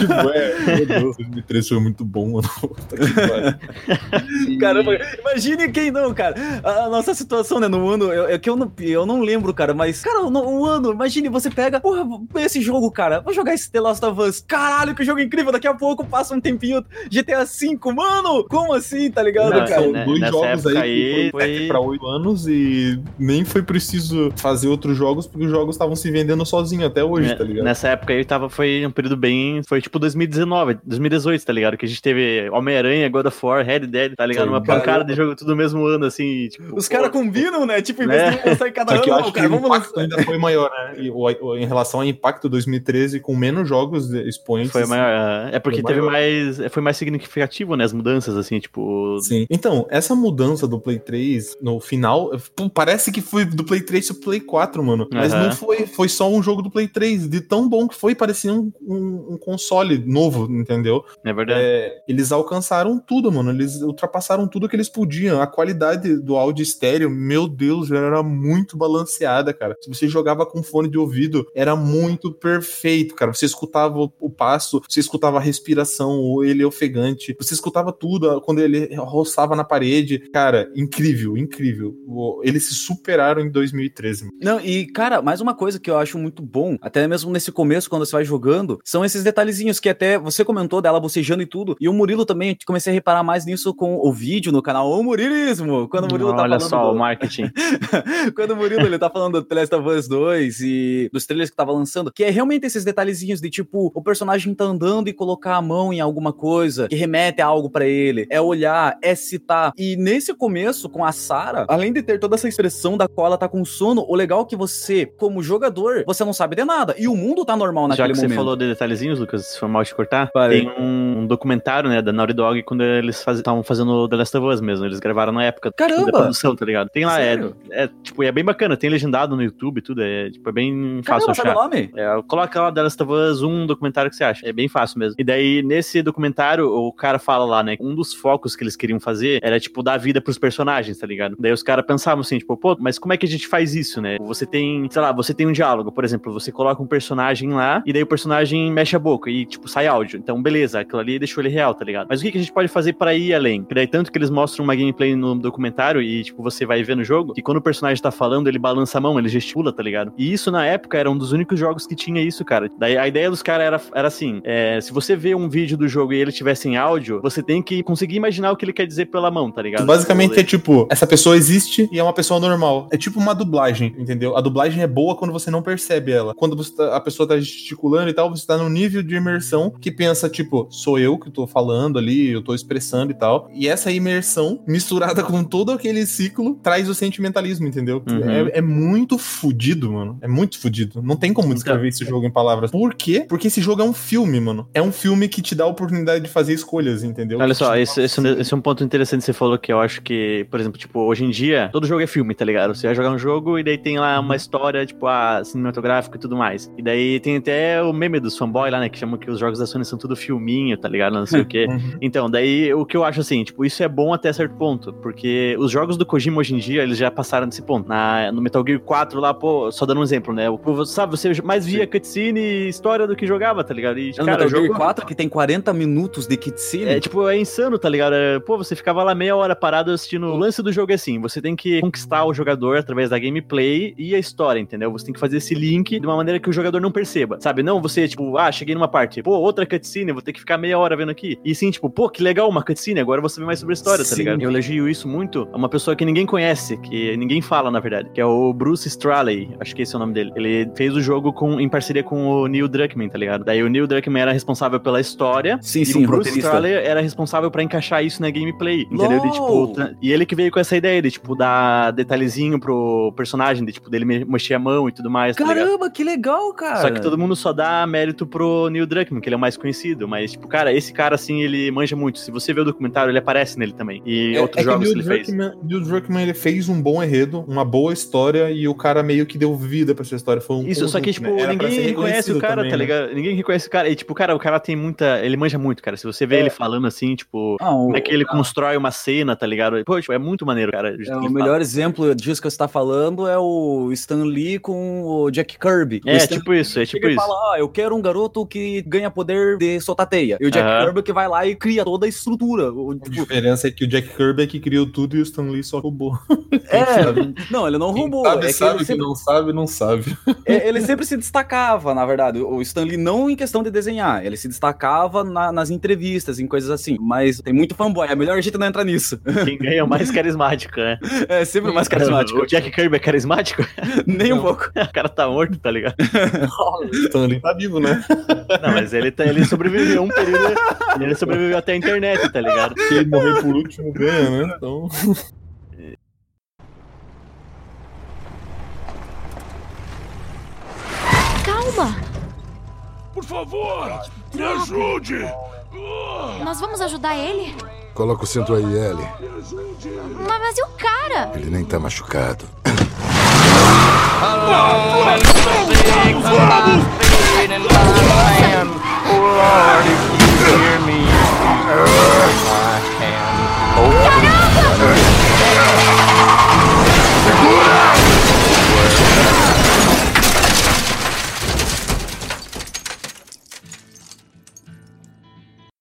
tipo, é, meu Deus, 2013 foi muito bom, mano. Caramba, imagine quem não, cara. A nossa situação, né, no ano, é que eu não, eu não lembro, cara, mas, cara, no, o ano, imagine, você pega, porra, esse jogo, cara, vou jogar esse The Last of Us, caralho, que jogo incrível, daqui a pouco passa um tempinho, GTA V, mano, como assim, tá ligado, Não, cara? São né, dois nessa jogos aí época que aí foi, foi- pra 8 anos e nem foi preciso fazer outros jogos porque os jogos estavam se vendendo sozinho até hoje, Né, tá ligado? Nessa época aí tava, foi um período bem. Foi tipo 2019, 2018, tá ligado? Que a gente teve Homem-Aranha, God of War, Red Dead, tá ligado? Uma pancada de jogo tudo no mesmo ano, assim. Tipo, Os caras combinam, né? Tipo, em vez Né? de lançar em cada Só que eu ano, acho não, cara, que o vamos impacto ainda foi maior, né? E o- o- em relação ao impacto 2013, com menos jogos expoentes. Foi maior. É porque Foi teve mais. Foi mais significativo, né? As mudanças, assim, tipo. Sim. Então, essa mudança do Play 3 no final, parece que foi do Play 3 pro Play 4, mano. Mas Aham. não foi, foi só um jogo do Play 3. De tão bom que foi, parecia um, um- um console novo, entendeu? É verdade. É, eles alcançaram tudo, mano. Eles ultrapassaram tudo que eles podiam. A qualidade do áudio estéreo, meu Deus, era muito balanceada, cara. Se você jogava com fone de ouvido, era muito perfeito, cara. Você escutava o, passo, você escutava a respiração, o ele ofegante, você escutava tudo quando ele roçava na parede. Cara, incrível, incrível. Eles se superaram em 2013. mano. Não, e cara, mais uma coisa que eu acho muito bom, até mesmo nesse começo, quando você vai jogando, são esses detalhezinhos que até você comentou dela bocejando e tudo, e o Murilo também, eu comecei a reparar mais nisso com o vídeo no canal O Murilismo, quando o Murilo tá Olha falando só, do- o marketing. quando o Murilo ele tá falando do The Last of Us 2 e dos trailers que tava lançando, que é realmente esses detalhezinhos de tipo, o personagem tá andando e colocar a mão em alguma coisa que remete a algo pra ele, é olhar, é citar. E nesse começo com a Sarah, além de ter toda essa expressão da qual ela tá com sono, o legal é que você, como jogador, você não sabe de nada e o mundo tá normal Já naquele que você momento. falou de detalhezinhos, Lucas, se for mal te cortar, Falei. tem um documentário, né, da Naughty Dog quando eles estavam fazendo The Last of Us mesmo. Eles gravaram na época tipo, Caramba! da produção, tá ligado? Tem lá, é, é, tipo, é bem bacana, tem legendado no YouTube tudo, é, tipo, é bem Caramba, fácil sabe, nome? É, coloca lá of Us 1 documentário que você acha. É bem fácil mesmo. E daí, nesse documentário, o cara fala lá, né? Um dos focos que eles queriam fazer era, tipo, dar vida pros personagens, tá ligado? Daí os caras pensavam assim, tipo, pô, mas como é que a gente faz isso, né? Você tem, sei lá, você tem um diálogo, por exemplo, você coloca um personagem lá e daí o personagem mexe a boca e, tipo, sai áudio. Então, beleza, aquilo ali deixou ele real, tá ligado? Mas o que, que a gente pode fazer para ir além? Porque daí, tanto que eles mostram uma gameplay no documentário e, tipo, você vai ver no jogo, que quando o personagem tá falando, ele balança a mão, ele gesticula, tá ligado? E isso, na época, era um dos únicos jogos que tinha isso, cara. Daí a ideia dos caras era, era assim: é, se você vê um vídeo do jogo e ele tivesse em áudio, você tem que conseguir imaginar o que ele quer dizer pela mão, tá ligado? Basicamente é tipo, essa pessoa existe e é uma pessoa normal. É tipo uma dublagem, entendeu? A dublagem é boa quando você não percebe ela. Quando tá- a pessoa tá gesticulando e tal, você tá num nível de imersão que pensa, tipo, sou eu que tô falando ali, eu tô expressando e tal. E essa imersão, misturada com todo aquele ciclo, traz o sentimentalismo, entendeu? Uhum. É, é muito fudido, mano. É muito fudido. Não tem como descrever esse jogo em palavras. Por quê? Porque esse jogo é um filme, mano. É um filme que te dá a oportunidade de fazer escolhas, entendeu? Olha só, te- esse, esse, esse é um ponto interessante que você falou que eu acho que, por exemplo, tipo, hoje em dia, todo jogo é filme, tá ligado? Você vai jogar um jogo e daí tem lá uma história, tipo, ah, cinematográfica e tudo mais. E daí tem até o meme dos fanboy lá, né, que chamam que os jogos da Sony são tudo filminho, tá ligado? Não sei o quê. Uhum. Então, daí o que eu acho assim, tipo, isso é bom até certo ponto, porque os jogos do Kojima hoje em dia, eles já passaram desse ponto. Na, no Metal Gear 4 lá, pô, só dando um exemplo, né? O- Sabe, você mais via cutscene e história do que jogava, tá ligado? E, No cara, Metal Gear 4 que tem 40 minutos de cutscene. é, tipo, é insano, tá ligado? É, pô, você ficava lá meia hora parado assistindo. O lance do jogo é assim: você tem que conquistar o jogador através da gameplay e a história, entendeu? Você tem que fazer esse link de uma maneira que o jogador não perceba, sabe? Não você, tipo, ah, cheguei numa parte, pô, outra cutscene, vou ter que ficar meia hora vendo aqui. E sim, tipo, pô, que legal uma cutscene, agora vou saber mais sobre a história, tá Sim. ligado? Eu elogio isso muito a uma pessoa que ninguém conhece, que ninguém fala, na verdade, que é o Bruce Straley, acho que esse é o nome dele. Ele fez o jogo com, em parceria com o Neil Druckmann, tá ligado? Daí o Neil Druckmann era responsável pela história Sim, e sim, o Bruce. Straley era responsável pra encaixar isso na gameplay, entendeu? De, tipo, e ele que veio com essa ideia de, tipo, dar detalhezinho pro personagem, de, tipo, dele me- mexer a mão e tudo mais, tá? Caramba, que legal, cara. Só que todo mundo só dá mérito pro Neil Druckmann, que ele é o mais conhecido. Mas, tipo, cara, esse cara, assim, ele manja muito. Se você vê o documentário, ele aparece nele também. E É- outros é jogos que, ele fez. Druckmann, Neil Druckmann ele fez um bom enredo, uma boa história e o cara meio que deu vida pra essa história. Foi um Isso, só que, conjunto, tipo, né? Ninguém reconhece o cara, também, tá né? ligado? Ninguém reconhece o cara. E, tipo, cara, o cara tem muita. Ele manja muito, cara. Se você vê É. ele falando assim, tipo, Ah, o- como é que ele constrói uma cena, tá ligado? Pô, tipo, é muito maneiro, cara. É, que o ele melhor exemplo disso que você tá falando é o Stan Lee com o Jack Kirby. É, Stan tipo isso, é tipo chega e isso. fala, ah, eu quero um garoto que ganha poder de soltar teia. E o Jack Aham. Kirby que vai lá e cria toda a estrutura. O- A tipo, diferença é que o Jack Kirby é que criou tudo e o Stan Lee só roubou. é, não, ele não Quem roubou. sabe, é que sabe, ele quem sempre, não sabe, não sabe. é, ele sempre se destacava, na verdade. O Stan Lee não em questão de desenhar, ele se destacava na- nas entrevistas, em coisas assim. Mas tem muito fanboy, é melhor a gente não entrar nisso. Quem ganha é o mais carismático, né? É sempre o mais carismático. O Jack Kirby é carismático? Nem um pouco. o cara tá morto, tá ligado? O Stan Lee tá vivo, né? Não, mas ele, tá, ele sobreviveu um período. Ele sobreviveu até a internet, tá ligado? Quem morrer por último ganha, né? Então. Calma! Por favor, me ajude! Nós vamos ajudar ele? Coloca o cinto aí, Ellie. Mas, mas e o cara? Ele nem tá machucado.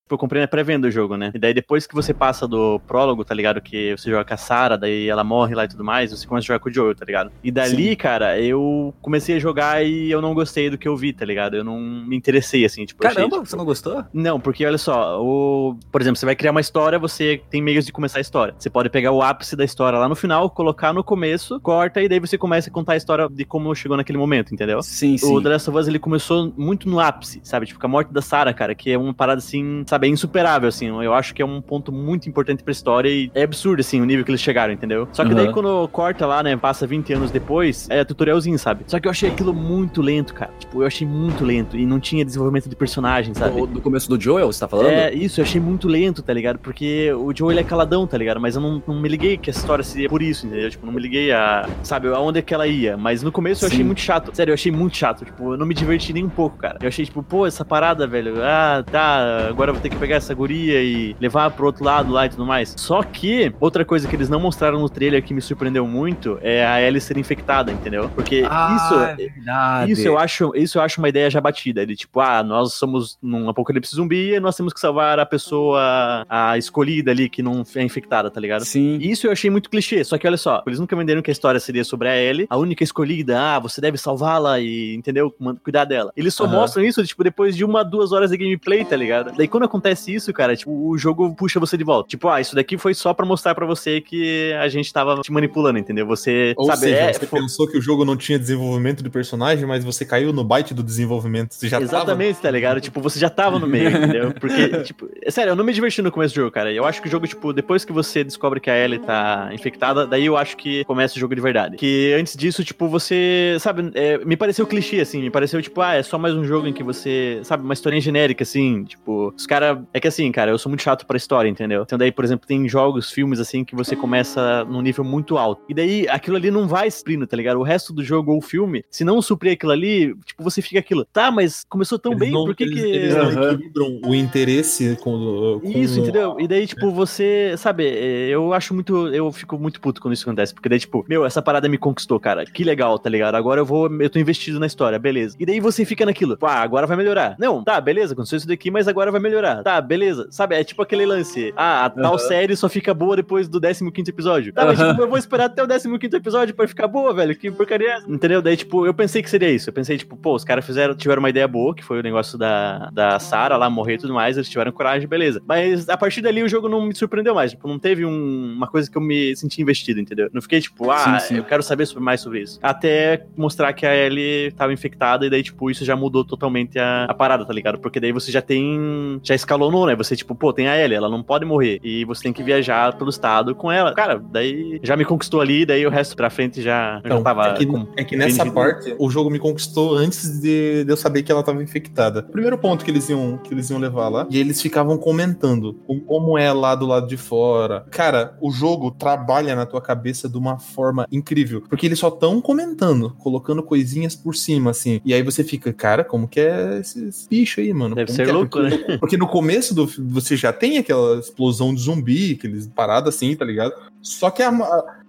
Eu comprei na pré-venda o jogo, né? E daí depois que você passa do prólogo, tá ligado? Que você joga com a Sarah, daí ela morre lá e tudo mais, você começa a jogar com o Joel, tá ligado? E dali, cara, eu comecei a jogar e eu não gostei do que eu vi, tá ligado? Eu não me interessei, assim, tipo... eu achei, Caramba, tipo, você não gostou? Não, porque olha só, o... por exemplo, você vai criar uma história, você tem meios de começar a história. Você pode pegar o ápice da história lá no final, colocar no começo, corta e daí você começa a contar a história de como chegou naquele momento, entendeu? Sim, sim. O The Last of Us, ele começou muito no ápice, sabe? Tipo, com a morte da Sarah, cara, que é uma parada assim, sabe? sabe, é insuperável, assim. Eu acho que é um ponto muito importante pra história e é absurdo, assim, o nível que eles chegaram, entendeu? Só que daí Uhum. quando corta lá, né, passa 20 anos depois, é tutorialzinho, sabe? Só que eu achei aquilo muito lento, cara. Tipo, eu achei muito lento e não tinha desenvolvimento de personagem, sabe? Do, do começo do Joel, você tá falando? É, isso, eu achei muito lento, tá ligado? Porque o Joe, ele é caladão, tá ligado? Mas eu não, não me liguei que a história seria por isso, entendeu? Tipo, não me liguei a, sabe, aonde é que ela ia. Mas no começo eu achei Sim. muito chato. Sério, eu achei muito chato. Tipo, eu não me diverti nem um pouco, cara. Eu achei, tipo, pô, essa parada, velho. Ah, tá, agora eu vou ter que pegar essa guria e levar pro outro lado lá e tudo mais. Só que, outra coisa que eles não mostraram no trailer que me surpreendeu muito é a Ellie ser infectada, entendeu? Porque Ah, isso... é. Isso eu acho, isso eu acho uma ideia já batida. De tipo, ah, nós somos num apocalipse zumbi e nós temos que salvar a pessoa a escolhida ali que não é infectada, tá ligado? Sim. Isso eu achei muito clichê. Só que olha só, eles nunca venderam que a história seria sobre a Ellie, a única escolhida, ah, você deve salvá-la e, entendeu? Cuidar dela. Eles só Aham. mostram isso, tipo, depois de uma, duas horas de gameplay, tá ligado? Daí quando acontece isso, cara, tipo, o jogo puxa você de volta. Tipo, ah, isso daqui foi só pra mostrar pra você que a gente tava te manipulando, entendeu? Você, Ou sabe, seja, é, você fo- pensou que o jogo não tinha desenvolvimento de personagem, mas você caiu no byte do desenvolvimento. Você já Exatamente, tá ligado? Tipo, você já tava no meio, entendeu? Porque, tipo, é sério, eu não me diverti no começo do jogo, cara. Eu acho que o jogo, tipo, depois que você descobre que a Ellie tá infectada, daí eu acho que começa o jogo de verdade. Que antes disso, tipo, você, sabe, é, me pareceu clichê, assim, me pareceu, tipo, ah, é só mais um jogo em que você, sabe, uma historinha genérica, assim, tipo, os caras. É que assim, cara, eu sou muito chato pra história, entendeu? Então daí, por exemplo, tem jogos, filmes, assim, que você começa num nível muito alto. E daí aquilo ali não vai suprindo, tá ligado? O resto do jogo ou filme, se não suprir aquilo ali, tipo, você fica aquilo, tá, mas começou tão Eles bem, não- por que eles, que. eles não Aham. equilibram o interesse com, com Isso, entendeu? E daí, tipo, você, sabe, é, eu acho muito, eu fico muito puto quando isso acontece, porque daí, tipo, meu, essa parada me conquistou, cara, que legal, tá ligado? Agora eu vou, eu tô investido na história, beleza. E daí você fica naquilo, ah, agora vai melhorar. Não, tá, beleza, aconteceu isso daqui, mas agora vai melhorar. Tá, beleza. Sabe, é tipo aquele lance, ah, a tal série só fica boa depois do 15º episódio. Tá, mas Aham. tipo, eu vou esperar até o 15º episódio pra ficar boa, velho, que porcaria é essa? Entendeu? Daí, tipo, eu pensei que seria isso. Eu pensei, tipo, pô, os caras fizeram, tiveram uma ideia boa, que foi o negócio da, da Sarah lá morrer e tudo mais, eles tiveram coragem, beleza. Mas a partir dali o jogo não me surpreendeu mais. Tipo, não teve um- uma coisa que eu me senti investido, entendeu? Não fiquei, tipo, ah, Sim, sim. eu quero saber sobre- mais sobre isso. Até mostrar que a Ellie tava infectada e daí, tipo, isso já mudou totalmente a, a parada, tá ligado? Porque daí você já tem. Já escalonou, né? Você, tipo, pô, tem a Ellie, ela não pode morrer. E você tem que viajar pelo estado com ela. Cara, daí já me conquistou ali, daí o resto pra frente já, eu já Então, tava. é, que, com- é que nessa vendido. parte o jogo me conquistou antes de, de eu saber que ela tava infectada. O primeiro ponto que eles iam que eles iam levar lá e eles ficavam comentando como é lá do lado de fora. Cara, o jogo trabalha na tua cabeça de uma forma incrível, porque eles só tão comentando, colocando coisinhas por cima assim. E aí você fica, cara, como que é esse, bicho aí, mano? Deve Como ser que é? louco, porque, né? porque no começo do você já tem aquela explosão de zumbi, aqueles paradas assim, tá ligado? Só que a,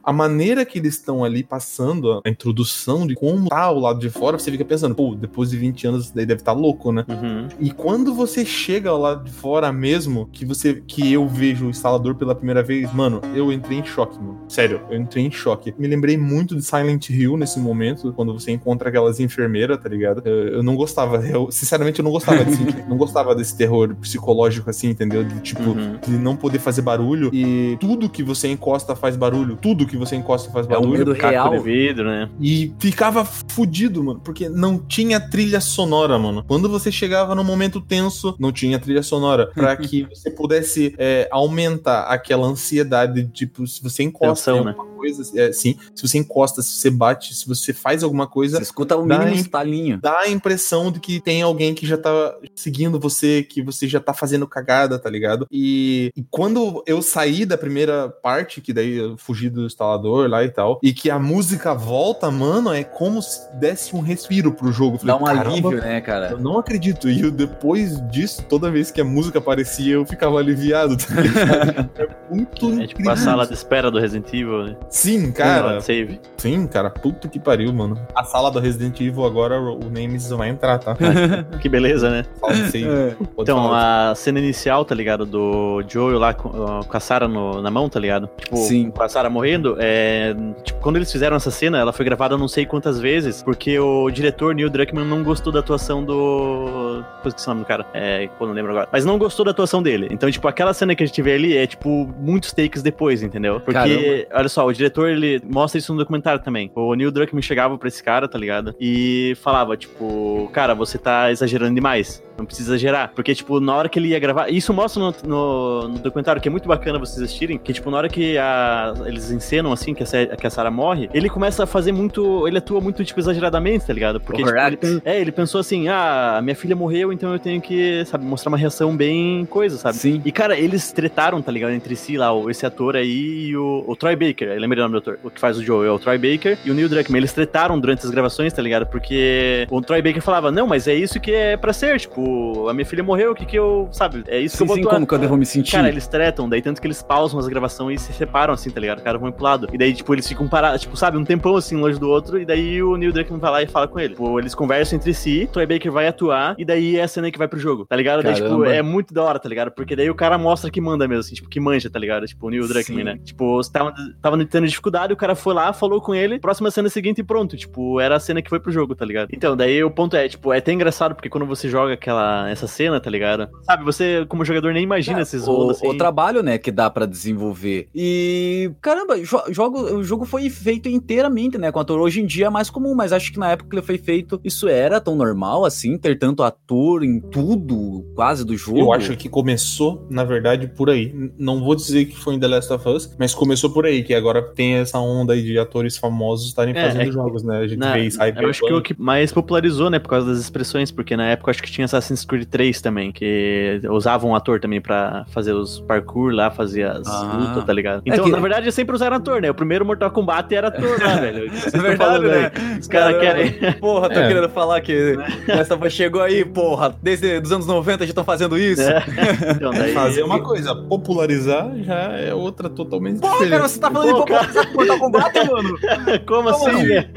a, maneira que eles estão ali passando a introdução de como tá o lado de fora, você fica pensando, pô, depois de 20 anos daí deve estar louco, né? Uhum. E quando você chega ao lado de fora mesmo, que você que eu vejo o instalador pela primeira vez, mano, eu entrei em choque, mano. Sério, eu entrei em choque. Me lembrei muito de Silent Hill nesse momento, quando você encontra aquelas enfermeiras, tá ligado? Eu, eu não gostava, eu, sinceramente, eu não gostava desse, não gostava desse terror psicológico assim, entendeu? De tipo, Uhum. de não poder fazer barulho e tudo que você encosta faz barulho, tudo que você encosta faz É um barulho. medo Caco real. de vidro, né? E ficava fudido, mano, porque não tinha trilha sonora, mano. Quando você chegava no momento tenso, não tinha trilha sonora. Pra que você pudesse é, aumentar aquela ansiedade, tipo, se você encosta Tensão, em né? alguma coisa, é, sim, se você encosta, se você bate, se você faz alguma coisa, Você escuta o Dá mínimo estalinho. dá a impressão de que tem alguém que já tá seguindo você, que você já tá fazendo cagada, tá ligado? E, e quando eu saí da primeira parte, que daí eu fugi do instalador lá e tal, e que a música volta, mano, é como se desse um respiro pro jogo. Eu Dá falei, um "Caramba, alívio, né, cara? Eu não acredito. E eu, depois disso, toda vez que a música aparecia, eu ficava aliviado. tá é muito É tipo a sala de espera do Resident Evil, né? Sim, Cara, save. Sim, cara. Puta que pariu, mano. A sala do Resident Evil agora, o Nemesis vai entrar, tá? Que beleza, né? Sala de save. É. Então, falar. a cena inicial, tá ligado? Do Joel lá com, com a Sarah no- na mão, tá ligado? Tipo, Sim. com a Sarah morrendo, É, tipo, quando eles fizeram essa cena, ela foi gravada não sei quantas vezes, porque o diretor Neil Druckmann não gostou da atuação do. Depois que o nome do cara. É, pô, não lembro agora. Mas não gostou da atuação dele. Então, tipo, aquela cena que a gente vê ali é, tipo, muitos takes depois, entendeu? Porque, Caramba. olha só, o diretor, ele mostra isso no documentário também. O Neil Druckmann chegava pra esse cara, tá ligado? E falava, tipo, cara, você tá exagerando demais. Não precisa exagerar. Porque, tipo, na hora que ele ia gravar. Isso mostra no, no, no documentário, que é muito bacana vocês assistirem. Que, tipo, na hora que a- eles encenam, assim, que a, que a Sarah morre, ele começa a fazer muito. Ele atua muito, tipo, exageradamente, tá ligado? Porque, tipo, ele, é, ele pensou assim: ah, minha filha morreu, então eu tenho que, sabe, mostrar uma reação bem coisa, sabe? Sim. E, cara, eles tretaram, tá ligado? Entre si lá, esse ator aí e o, o Troy Baker. Eu lembrei o nome do ator. O que faz o Joe é o Troy Baker e o Neil Druckmann. Eles tretaram durante as gravações, tá ligado? Porque o Troy Baker falava: não, mas é isso que é pra ser. Tipo, a minha filha morreu, o que que eu. Sabe? É isso que eu Sim, vou sim, atuar. como que eu devo me sentir? Cara, eles tretam, daí tanto que eles pausam as gravações e se separam, assim, tá ligado? O cara vão pro lado. E daí, tipo, eles ficam parados, tipo, sabe, um tempão assim, longe do outro, e daí o Neil Druckmann vai lá e fala com ele. Tipo, eles conversam entre si, Troy Baker vai atuar, e daí é a cena que vai pro jogo, tá ligado? Daí, tipo, é muito da hora, tá ligado? Porque daí o cara mostra que manda mesmo, assim, tipo, que manja, tá ligado? Tipo, o Neil Druckmann, Sim. né? Tipo, você tava, tava tendo dificuldade, o cara foi lá, falou com ele, próxima cena seguinte e pronto. Tipo, era a cena que foi pro jogo, tá ligado? Então, daí o ponto é, tipo, é até engraçado, porque quando você joga aquela, essa cena, tá ligado? Sabe, você, como jogador, nem imagina esses É, o, rolos assim. o trabalho, né, que dá pra desenvolver. E, caramba, jo- jogo, o jogo foi feito inteiramente, né, com ator. Hoje em dia é mais comum, mas acho que na época que ele foi feito, isso era tão normal, assim, ter tanto ator em tudo, quase, do jogo. Eu acho que começou, na verdade, por aí. Não vou dizer que foi em The Last of Us, mas começou por aí, que agora tem essa onda aí de atores famosos estarem É, fazendo é que- jogos, né? A gente Na- vê isso aí. eu acho que o que mais popularizou, né, por causa das expressões, porque na época eu acho que tinha Assassin's Creed 3 também, que usavam um ator também pra fazer os parkour lá, fazer as Ah. lutas, tá ligado? É Então, que- na verdade, sempre usaram ator, né? O primeiro Mortal Kombat era ator lá, velho. É verdade, né? aí. Os caras Caramba. querem. Porra, tô É. querendo falar que essa chegou aí, porra, desde os anos 90 já estão fazendo isso. É. Então, daí... Fazer uma coisa, popularizar já é outra totalmente Porra, diferente. cara, você tá falando Pô, de popularizar Mortal Kombat, mano? Como assim, não? velho?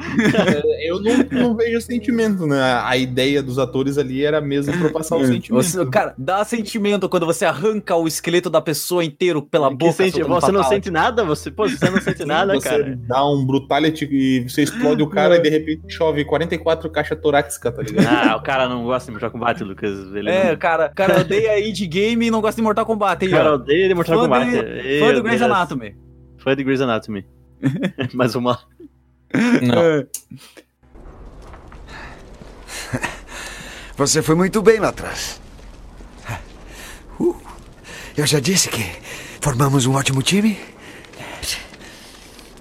É, Eu não, não vejo sentimento, né? A ideia dos atores ali era mesmo pra passar o sentimento. Você- cara, dá sentimento quando você arranca o esqueleto da pessoa inteiro pela Que boca. sente- Você não sente nada? Você, pô, você não sente nada, você cara. dá um brutality e você explode o cara e de repente chove 44 caixas torácicas, tá ligado? Ah, o cara não gosta de Mortal Kombat, Lucas. Ele É, não... cara, cara odeia indie game e não gosta de Mortal Kombat. Aí, O cara ó. odeia de Mortal Fã Kombat. de- Fã do Grey's. Anatomy. Fã de Grey's Anatomy. Vamos lá. Não. Você foi muito bem lá atrás. Uh, eu já disse que formamos um ótimo time.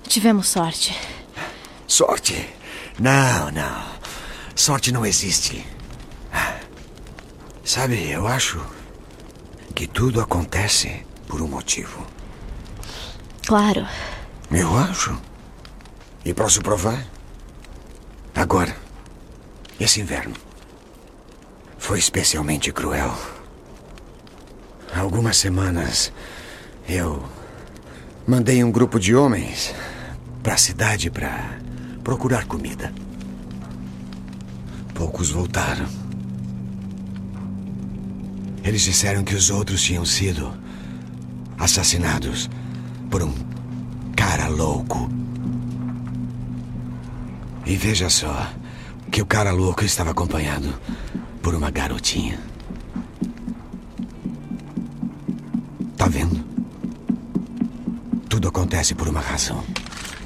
Tivemos sorte. Sorte? Não, não. Sorte não existe. Sabe, eu acho que tudo acontece por um motivo. Claro. Eu acho. E posso provar? Agora, esse inverno foi especialmente cruel. Há algumas semanas eu mandei um grupo de homens para a cidade para procurar comida. Poucos voltaram. Eles disseram que os outros tinham sido assassinados por um cara louco. E veja só que o cara louco estava acompanhado por uma garotinha. Tá vendo? Tudo acontece por uma razão.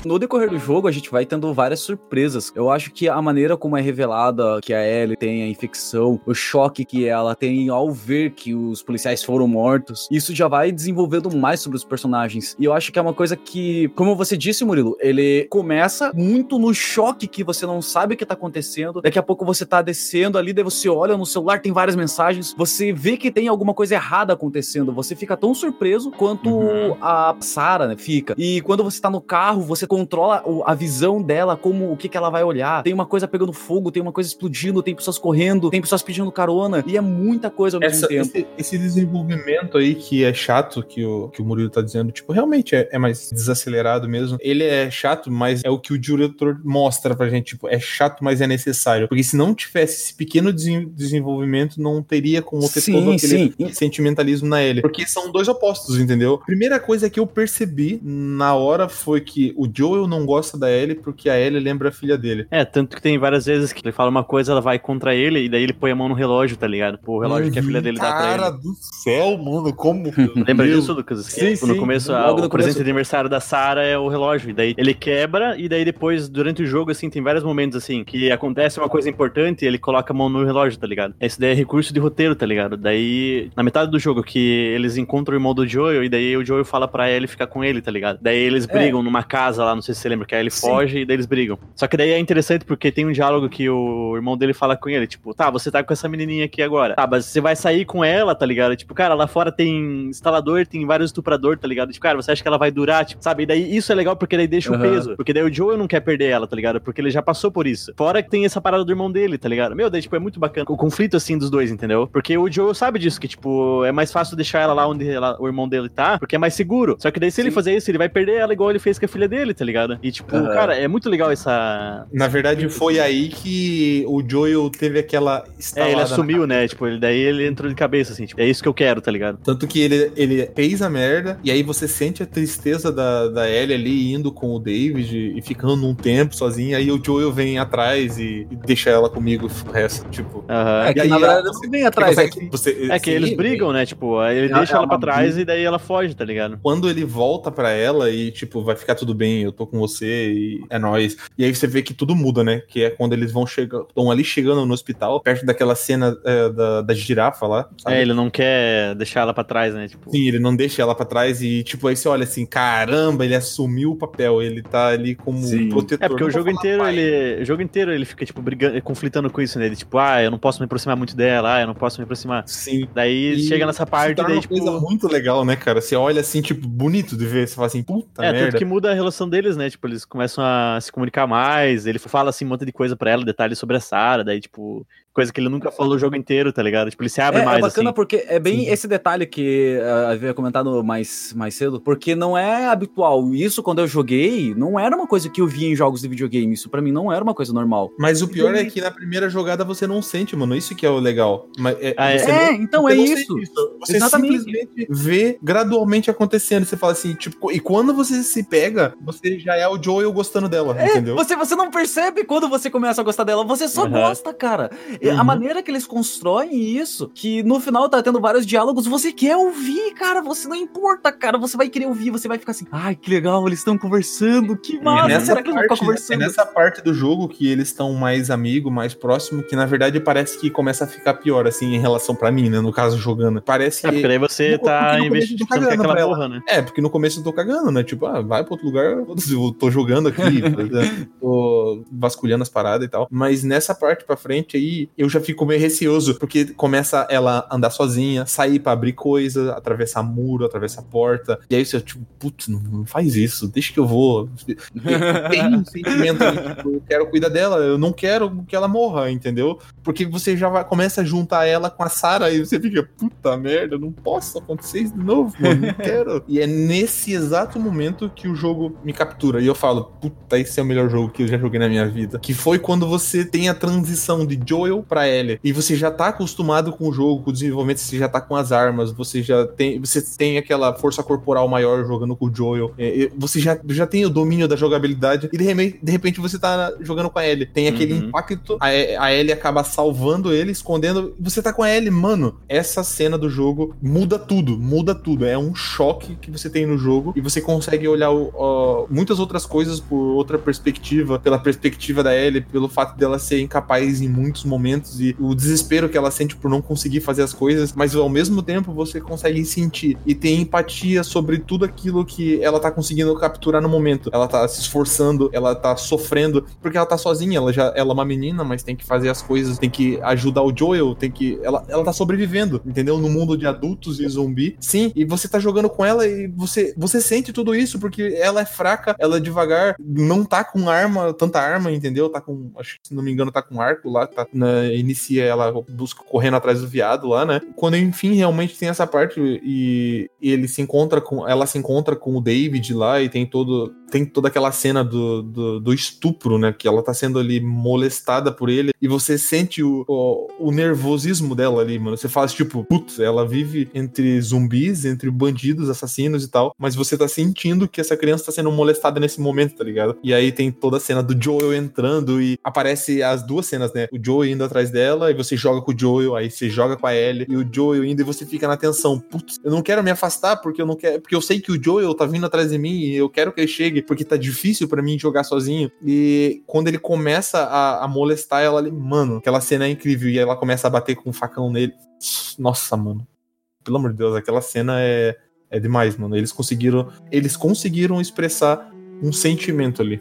No decorrer do jogo, a gente vai tendo várias surpresas. Eu acho que a maneira como é revelada que a Ellie tem a infecção, o choque que ela tem ao ver que os policiais foram mortos, isso já vai desenvolvendo mais sobre os personagens. E eu acho que é uma coisa que, como você disse, Murilo, ele começa muito no choque que você não sabe o que tá acontecendo. Daqui a pouco você tá descendo ali, daí você olha no celular, tem várias mensagens, você vê que tem alguma coisa errada acontecendo. Você fica tão surpreso quanto a Sarah, né, fica. E quando você tá no carro, você controla a visão dela, como o que, que ela vai olhar. Tem uma coisa pegando fogo, tem uma coisa explodindo, tem pessoas correndo, tem pessoas pedindo carona, e é muita coisa ao mesmo Essa- tempo. esse, esse desenvolvimento aí que é chato, que o, que o Murilo tá dizendo, tipo, realmente é, é mais desacelerado mesmo. Ele é chato, mas é o que o diretor mostra pra gente, tipo, é chato, mas é necessário. Porque se não tivesse esse pequeno desen- desenvolvimento, não teria como ter Sim, todo aquele sim. sentimentalismo na Ellie. Porque são dois opostos, entendeu? Primeira coisa que eu percebi na hora foi que o Joel não gosta da Ellie porque a Ellie lembra a filha dele. É, tanto que tem várias vezes que ele fala uma coisa, ela vai contra ele, e daí ele põe a mão no relógio, tá ligado? Pô, o relógio que a filha dele dá pra Cara ele. do céu, mano, como. Lembra Meu- disso, Lucas? Sim, No sim. começo, Logo no o presente começo. de aniversário da Sarah é o relógio. E daí ele quebra, e daí depois, durante o jogo, assim, tem vários momentos assim, que acontece uma coisa importante e ele coloca a mão no relógio, tá ligado? Esse daí é recurso de roteiro, tá ligado? Daí, na metade do jogo, que eles encontram o irmão do Joel, e daí o Joel fala pra ele ficar com ele, tá ligado? Daí eles É. brigam numa casa lá, não sei se você lembra, que aí ele Sim. foge e daí eles brigam. Só que daí é interessante porque tem um diálogo que o irmão dele fala com ele, tipo, tá, você tá com essa menininha aqui agora. Tá, mas você vai sair com ela, tá ligado? Tipo, cara, lá fora tem instalador, tem vários estuprador, tá ligado? Tipo, cara, você acha que ela vai durar, tipo, sabe? E daí isso é legal porque daí deixa o Aham. peso. Porque daí o Joel não quer perder ela, tá ligado? Porque ele já passou por isso. Fora que tem essa parada do irmão dele, tá ligado? Meu, daí, tipo, é muito bacana o conflito, assim, dos dois, entendeu? Porque o Joel sabe disso, que, tipo, é mais fácil deixar ela lá onde ela- o irmão dele tá, porque é mais seguro. Só que daí, se ele Sim. fazer isso, ele vai perder ela igual ele fez com a filha dele, tá ligado? E, tipo, Aham. cara, é muito legal essa. Na verdade, foi aí que o Joel teve aquela É, ele assumiu, né? Tipo, ele, daí ele entrou de cabeça, assim, tipo, é isso que eu quero, tá ligado? Tanto que ele, ele fez a merda, e aí você sente a tristeza da, da Ellie ali indo com o David e ficando um tempo sozinha, aí o Joel vem atrás e, e deixa ela comigo e o resto, tipo. É E que aí, na verdade você- não vem atrás, você é que você- É que sim, eles brigam, né? Tipo, aí ele É- deixa é ela pra trás briga. e daí ela foge, tá ligado? Quando ele volta pra ela e, tipo, vai ficar tudo bem, eu tô com você e é nóis. E aí você vê que tudo muda, né? Que é quando eles vão chegar, estão ali chegando no hospital, perto daquela cena é, da, da girafa lá. sabe? É, ele não quer deixar ela pra trás, né? Tipo, Sim, ele não deixa ela pra trás e, tipo, aí você olha assim, caramba, ele assumiu o papel, ele tá ali como Sim. protetor. É porque o jogo inteiro, pai. ele. O jogo inteiro ele fica, tipo, brigando, conflitando com isso, né? Ele, tipo, ah, eu não posso me aproximar muito dela, ah, eu não posso me aproximar. Sim. Daí E chega nessa parte, torna daí, uma tipo. coisa muito legal, né, cara? Você olha assim, tipo, bonito de ver, você fala assim, puta É, merda. tanto que muda a relação deles, né? Tipo, eles começam a se comunicar mais, ele fala, assim, um monte de coisa pra ela, detalhes sobre a Sarah, daí, tipo, coisa que ele nunca falou o jogo inteiro, tá ligado? Tipo, ele se abre É, mais, é bacana assim. porque é bem esse detalhe que uh, eu havia comentado mais, mais cedo, porque não é habitual. Isso, quando eu joguei, não era uma coisa que eu via em jogos de videogame. Isso pra mim não era uma coisa normal. Mas o pior é que na primeira jogada você não sente, mano. Isso que é o legal. Mas, é, Ah, é. você É, não- então você é não isso. sente Você Exatamente. simplesmente vê gradualmente acontecendo. Você fala assim, tipo, e quando você se pega, você já é o Joel gostando dela, É, entendeu? você, você não percebe quando você começa a gostar dela, você só Uhum. gosta, cara. E A Uhum. maneira que eles constroem isso, que no final tá tendo vários diálogos, você quer ouvir, cara. Você não importa, cara. Você vai querer ouvir, você vai ficar assim, ai, que legal, eles estão conversando, que massa. É Será que eles vão ficar parte, é conversando? nessa parte do jogo que eles estão mais amigo, mais próximo, que na verdade parece que começa a ficar pior, assim, em relação pra mim, né? No caso, jogando. Parece É, porque daí você No- tá porque que cagando aquela porra, né? É, porque no começo eu tô cagando, né? Tipo, ah, vai pra outro lugar, eu tô jogando aqui, tô vasculhando as paradas e tal. Mas nessa parte pra frente aí, eu já fico meio receoso, porque começa ela a andar sozinha, sair pra abrir coisa, atravessar muro, atravessar porta. E aí você, tipo, putz, não, faz isso, deixa que eu vou. Tem um sentimento tipo, eu quero cuidar dela, eu não quero que ela morra, entendeu? Porque você já vai, começa a juntar ela com a Sarah e você fica, puta merda, não posso acontecer isso de novo, mano, não quero. e é nesse exato momento que o jogo me captura. E eu falo, puta, esse é o melhor jogo que eu já joguei na minha vida. Que foi quando você tem a transição de Joel pra Ellie. E você já tá acostumado com o jogo, com o desenvolvimento, você já tá com as armas, você já tem. Você tem aquela força corporal maior jogando com o Joel. é, você já, já tem o domínio da jogabilidade. E de repente, de repente você tá jogando com a Ellie. Tem aquele Uhum. impacto. A, a Ellie acaba salvando ele, escondendo. Você tá com a Ellie, mano. Essa cena do jogo muda tudo, muda tudo. É um choque que você tem no jogo e você consegue olhar o- ó, muitas outras coisas por outra perspectiva, pela perspectiva da Ellie, pelo fato dela ser incapaz em muitos momentos momentos e o desespero que ela sente por não conseguir fazer as coisas, mas ao mesmo tempo você consegue sentir e ter empatia sobre tudo aquilo que ela tá conseguindo capturar no momento. Ela tá se esforçando, ela tá sofrendo, porque ela tá sozinha, ela já ela é uma menina, mas tem que fazer as coisas, tem que ajudar o Joel, tem que ela, ela tá sobrevivendo, entendeu? No mundo de adultos e zumbi. Sim, e você tá jogando com ela e você você sente tudo isso porque ela é fraca, ela é devagar, não tá com arma, tanta arma, entendeu? Tá com, acho que se não me engano, tá com arco lá, tá na, inicia ela busca correndo atrás do viado lá, né? Quando enfim realmente tem essa parte e, e ele se encontra com ela se encontra com o David lá e tem todo tem toda aquela cena do, do, do estupro, né? Que ela tá sendo ali molestada por ele e você sente o, o, o nervosismo dela ali, mano. Você fala tipo, putz, ela vive entre zumbis, entre bandidos, assassinos e tal, mas você tá sentindo que essa criança tá sendo molestada nesse momento, tá ligado? E aí tem toda a cena do Joel entrando e aparece as duas cenas, né? O Joel indo atrás dela e você joga com o Joel, aí você joga com a Ellie e o Joel indo e você fica na tensão. Putz, eu não quero me afastar porque eu não quero, porque eu sei que o Joel tá vindo atrás de mim e eu quero que ele chegue porque tá difícil para mim jogar sozinho. E quando ele começa a, a molestar ela ali, mano, aquela cena é incrível e ela começa a bater com um facão nele. Nossa, mano. Pelo amor de Deus, aquela cena é é demais, mano. Eles conseguiram, eles conseguiram expressar um sentimento ali.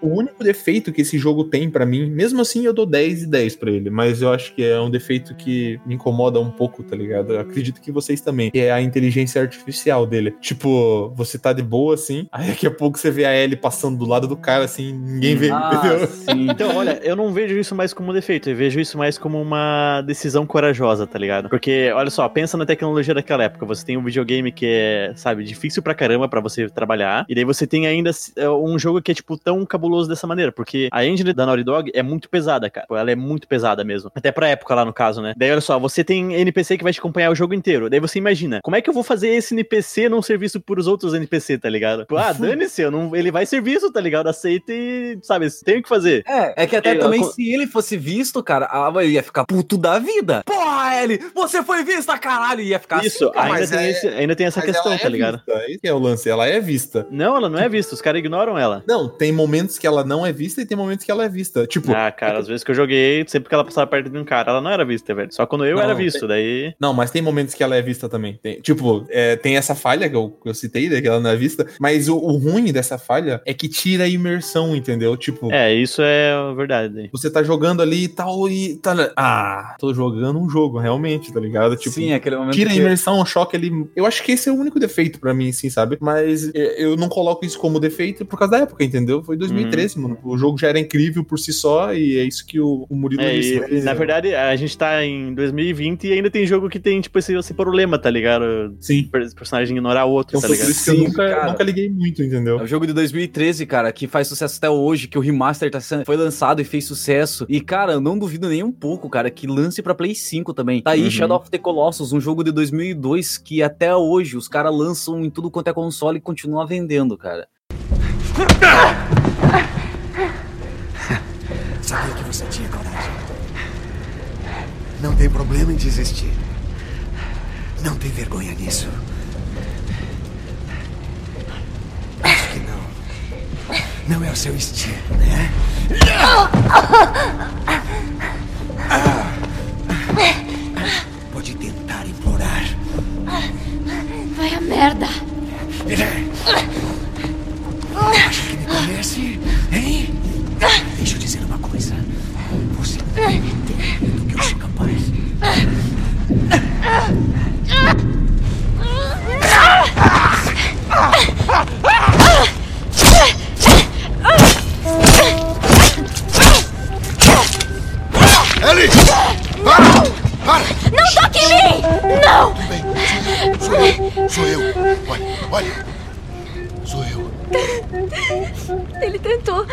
O único defeito que esse jogo tem para mim, mesmo assim eu dou 10 e 10 para ele, mas eu acho que é um defeito que me incomoda um pouco, tá ligado? Eu acredito que vocês também, que é a inteligência artificial dele. Tipo, você tá de boa assim, aí daqui a pouco você vê a Ellie passando do lado do cara assim, ninguém vê, Ah, entendeu? sim. Então, olha, eu não vejo isso mais como um defeito, eu vejo isso mais como uma decisão corajosa, tá ligado? Porque, olha só, pensa na tecnologia daquela época. Você tem um videogame que é, sabe, difícil pra caramba pra você trabalhar, e daí você tem ainda é, um jogo que é, tipo, tão cabuloso dessa maneira, porque a engine da Naughty Dog é muito pesada, cara. Ela é muito pesada mesmo. Até pra época lá, no caso, né? Daí, olha só, você tem NPC que vai te acompanhar o jogo inteiro. Daí você imagina, como é que eu vou fazer esse NPC não ser visto por os outros NPC, tá ligado? Tipo, ah, dane-se, eu não... ele vai ser visto, tá ligado? Aceita e, sabe, tem o que fazer. É, é que até Eu- também, eu- se ele fosse visto, cara, a ia ficar puto da vida. Porra, Ellie, você foi vista, caralho, ia ficar Isso, assim, cara. ainda mas tem, é- esse- ainda tem essa Mas questão, ela é tá ligado? Vista, esse é o lance, ela é vista. Não, ela não é vista, os caras ignoram ela. Não, tem momentos que ela não é vista e tem momentos que ela é vista. Tipo, Ah, cara, às vezes que eu joguei, sempre que ela passava perto de um cara, ela não era vista, velho. Só quando eu Não, era tem- visto, daí. Não, mas tem momentos que ela é vista também. Tem- tipo, é, tem essa falha que eu, que eu citei, né, que ela não é vista, mas o, o ruim dessa falha é que tira a imersão, entendeu? Tipo, É, isso é verdade. você tá jogando ali e tal, e tá. Ah, tô jogando um jogo, realmente, tá ligado? Tipo, Sim, aquele momento tira a que- imersão, o choque ali. Eu acho que esse é o único defeito pra mim, sim, sabe? Mas é, eu não coloco isso como defeito por causa da época, entendeu? Foi 2013, mano. O jogo já era incrível por si só, e é isso que o, o Murilo É, disse. e, na verdade, a gente tá em 2020 e ainda tem jogo que tem, tipo, esse, esse problema, tá ligado? Sim. Per- personagem ignorar o outro, Então tá foi por ligado? isso que eu Sim, nunca, cara. nunca liguei muito, entendeu? É o jogo de 2013, cara, que faz sucesso até hoje, que o remaster tá sendo, foi lançado e fez sucesso. E, cara, eu não duvido nem um pouco, cara, que lance pra Play 5 também. Tá aí Uhum. Shadow of the Colossus, um jogo de 2002 que até hoje os caras lançam em tudo quanto é console e continua vendendo, cara. Sabia que você tinha coragem. Não tem problema em desistir. Não tem vergonha nisso. Acho que não. Não é o seu estilo, né? Pode tentar implorar. Vai a merda. Acha que me conhece? Hein? Deixa eu dizer uma coisa. Você não tem do que eu sou capaz. Ellie! Para! Para! Não toque em mim! Não! Sou eu! Sou eu! Olha, olha! Sou eu! Ele tentou.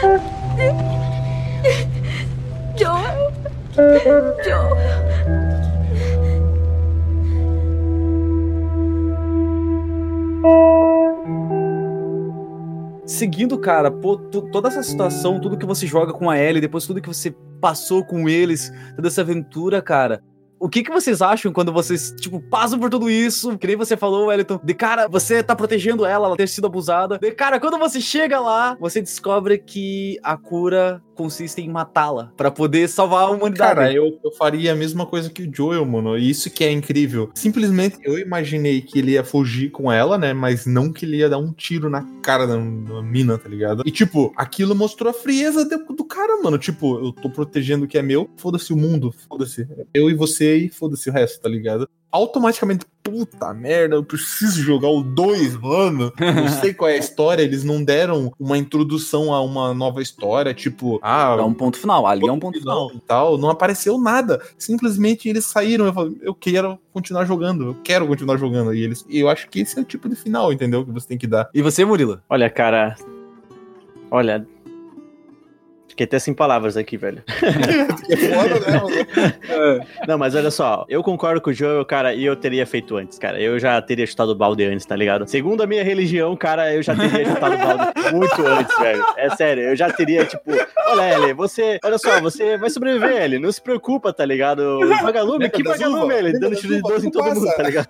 Seguindo, cara, pô, toda essa situação, tudo que você joga com a Ellie, depois tudo que você passou com eles, toda essa aventura, cara. O que que vocês acham quando vocês, tipo, passam por tudo isso? Que nem você falou, Wellington. De cara, você tá protegendo ela, ela ter sido abusada. De cara, quando você chega lá, você descobre que a cura consiste em matá-la pra poder salvar a humanidade. Cara, eu, eu faria a mesma coisa que o Joel, mano. Isso que é incrível. Simplesmente eu imaginei que ele ia fugir com ela, né? Mas não que ele ia dar um tiro na cara da, da mina, tá ligado? E, tipo, aquilo mostrou a frieza do, do cara, mano. Tipo, eu tô protegendo o que é meu, foda-se o mundo, foda-se. Eu e você e foda-se o resto, tá ligado? Automaticamente, puta merda, eu preciso jogar o 2, mano. Não sei qual é a história, eles não deram uma introdução a uma nova história, tipo, ah, É um ponto final, ali é um ponto final. e tal, não apareceu nada. Simplesmente eles saíram. Eu falei, eu quero continuar jogando, eu quero continuar jogando. E eles, e eu acho que esse é o tipo de final, entendeu? Que você tem que dar. E você, Murilo? Olha, cara. Olha. Fiquei até sem palavras aqui, velho. É foda, né, mano? Não, mas olha só, eu concordo com o Joel, cara, e eu teria feito antes, cara. Eu já teria chutado o balde antes, tá ligado? Segundo a minha religião, cara, eu já teria chutado o balde muito antes, velho. É sério, eu já teria, tipo, olha, Ellie, você, olha só, você vai sobreviver, Ellie, não se preocupa, tá ligado? Vagalume, que vagalume, Lembra dando tiro de uvas? 12 em todo mundo, tá ligado?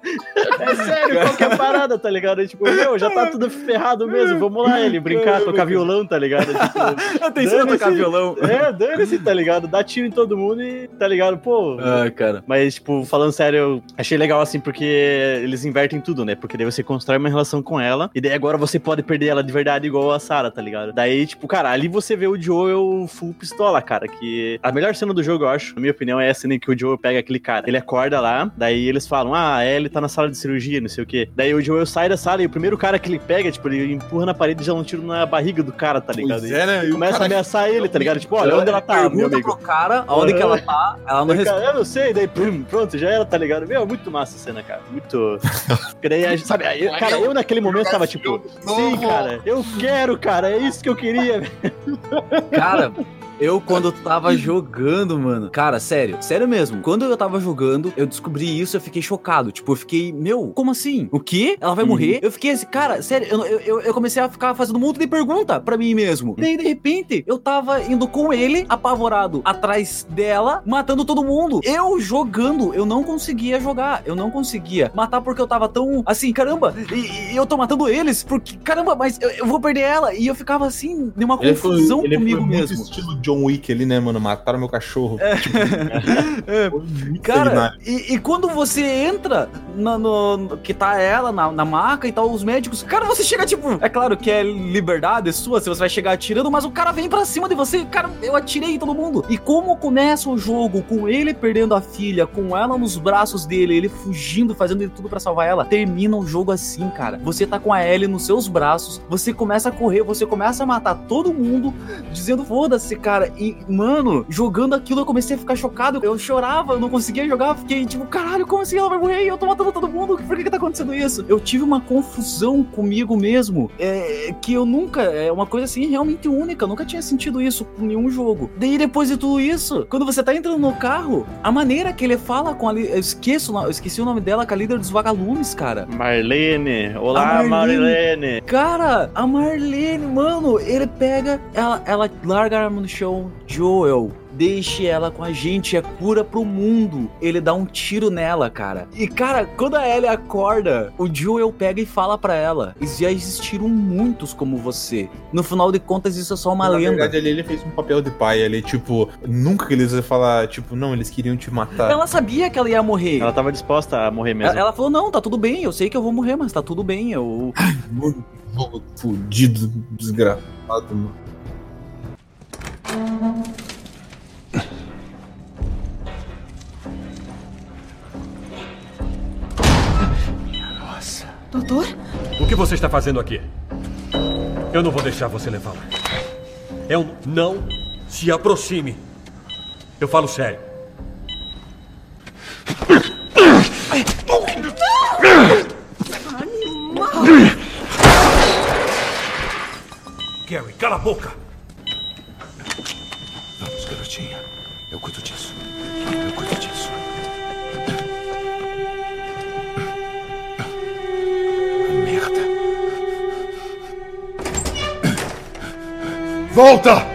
É sério, qualquer parada, tá ligado? Tipo, meu, já tá tudo ferrado mesmo, vamos lá, Ellie, brincar, tocar violão, tá ligado? Tipo, Atenção tocar. Violão. É, dane-se, tá ligado? Dá tiro em todo mundo e, tá ligado? Pô. Ah, cara. Mas, tipo, falando sério, eu achei legal assim, porque eles invertem tudo, né? Porque daí você constrói uma relação com ela, e daí agora você pode perder ela de verdade igual a Sarah, tá ligado? Daí, tipo, cara, ali você vê o Joel full pistola, cara. Que a melhor cena do jogo, eu acho, na minha opinião, é a cena em que o Joel pega aquele cara. Ele acorda lá, daí eles falam, ah, ele tá na sala de cirurgia, não sei o quê. Daí o Joel sai da sala e o primeiro cara que ele pega, tipo, ele empurra na parede e já um tiro na barriga do cara, tá ligado? Pois é, né? E começa a ameaçar ele, tá ligado? Tipo, olha, onde ela tá, meu amigo? pro cara aonde que ela tá, ela não responde. cara, eu não sei, daí pum, pronto, já era, tá ligado? Meu, muito massa a cena, cara. Muito. Daí, a gente- sabe, aí, cara, eu naquele momento tava tipo, sim, cara, eu quero, cara, é isso que eu queria. Cara, eu quando tava jogando, mano. Cara, sério, sério mesmo. Quando eu tava jogando, eu descobri isso, eu fiquei chocado. Tipo, eu fiquei, meu, como assim? O quê? Ela vai morrer? Eu fiquei assim, cara, sério, eu, eu- eu, comecei a ficar fazendo um monte de pergunta pra mim mesmo. Daí, de repente, eu tava indo com ele, apavorado, atrás dela, matando todo mundo. Eu jogando, eu não conseguia jogar. Eu não conseguia matar porque eu tava tão assim, caramba, e, e eu tô matando eles, porque, caramba, mas eu, eu vou perder ela. E eu ficava assim, numa Ele foi, confusão ele comigo mesmo. John Wick ali, né, mano? Mataram meu cachorro. Tipo, É, foi muito Cara, e, e quando você entra na- no, que tá ela na, na maca e tal, os médicos, cara, você chega tipo, é claro que é liberdade sua, se você vai chegar atirando, mas o cara vem pra cima de você, cara, eu atirei em todo mundo. E como começa o jogo com ele perdendo a filha, com ela nos braços dele, ele fugindo, fazendo de tudo pra salvar ela, termina o jogo assim, cara. Você tá com a Ellie nos seus braços, você começa a correr, você começa a matar todo mundo, dizendo foda-se, cara. E, mano, jogando aquilo eu comecei a ficar chocado. Eu chorava, eu não conseguia jogar. Fiquei tipo, caralho, como assim ela vai morrer? Eu tô matando todo mundo. Por que que tá acontecendo isso? Eu tive uma confusão comigo mesmo. É, que eu nunca. É uma coisa assim realmente única. Eu nunca tinha sentido isso com nenhum jogo. Daí depois de tudo isso, quando você tá entrando no carro, a maneira que ele fala com a. Eu esqueço, eu esqueci o nome dela, com a líder dos vagalumes, cara. Marlene, olá, Marlene. Marlene. Cara, a Marlene, mano, ele pega, ela, ela larga a arma no chão, Joel. Deixe ela com a gente, é cura pro mundo. Ele dá um tiro nela, cara. E, cara, quando a Ellie acorda, o Joel pega e fala pra ela: Já existiram muitos como você. No final de contas, isso é só uma Na lenda. verdade, ali ele fez um papel de pai ali, tipo, nunca que eles iam falar, tipo, não, eles queriam te matar. Ela sabia que ela ia morrer. Ela tava disposta a morrer mesmo. Ela, ela falou: Não, tá tudo bem, eu sei que eu vou morrer, mas tá tudo bem. Eu. Mano, jogo fudido, desgraçado, mano. Nossa. Doutor? O que você está fazendo aqui? Eu não vou deixar você levá-la. É um não se aproxime. Eu falo sério. Gary, cala a boca! Garotinha. Eu cuido disso. Eu cuido disso. Merda. Volta!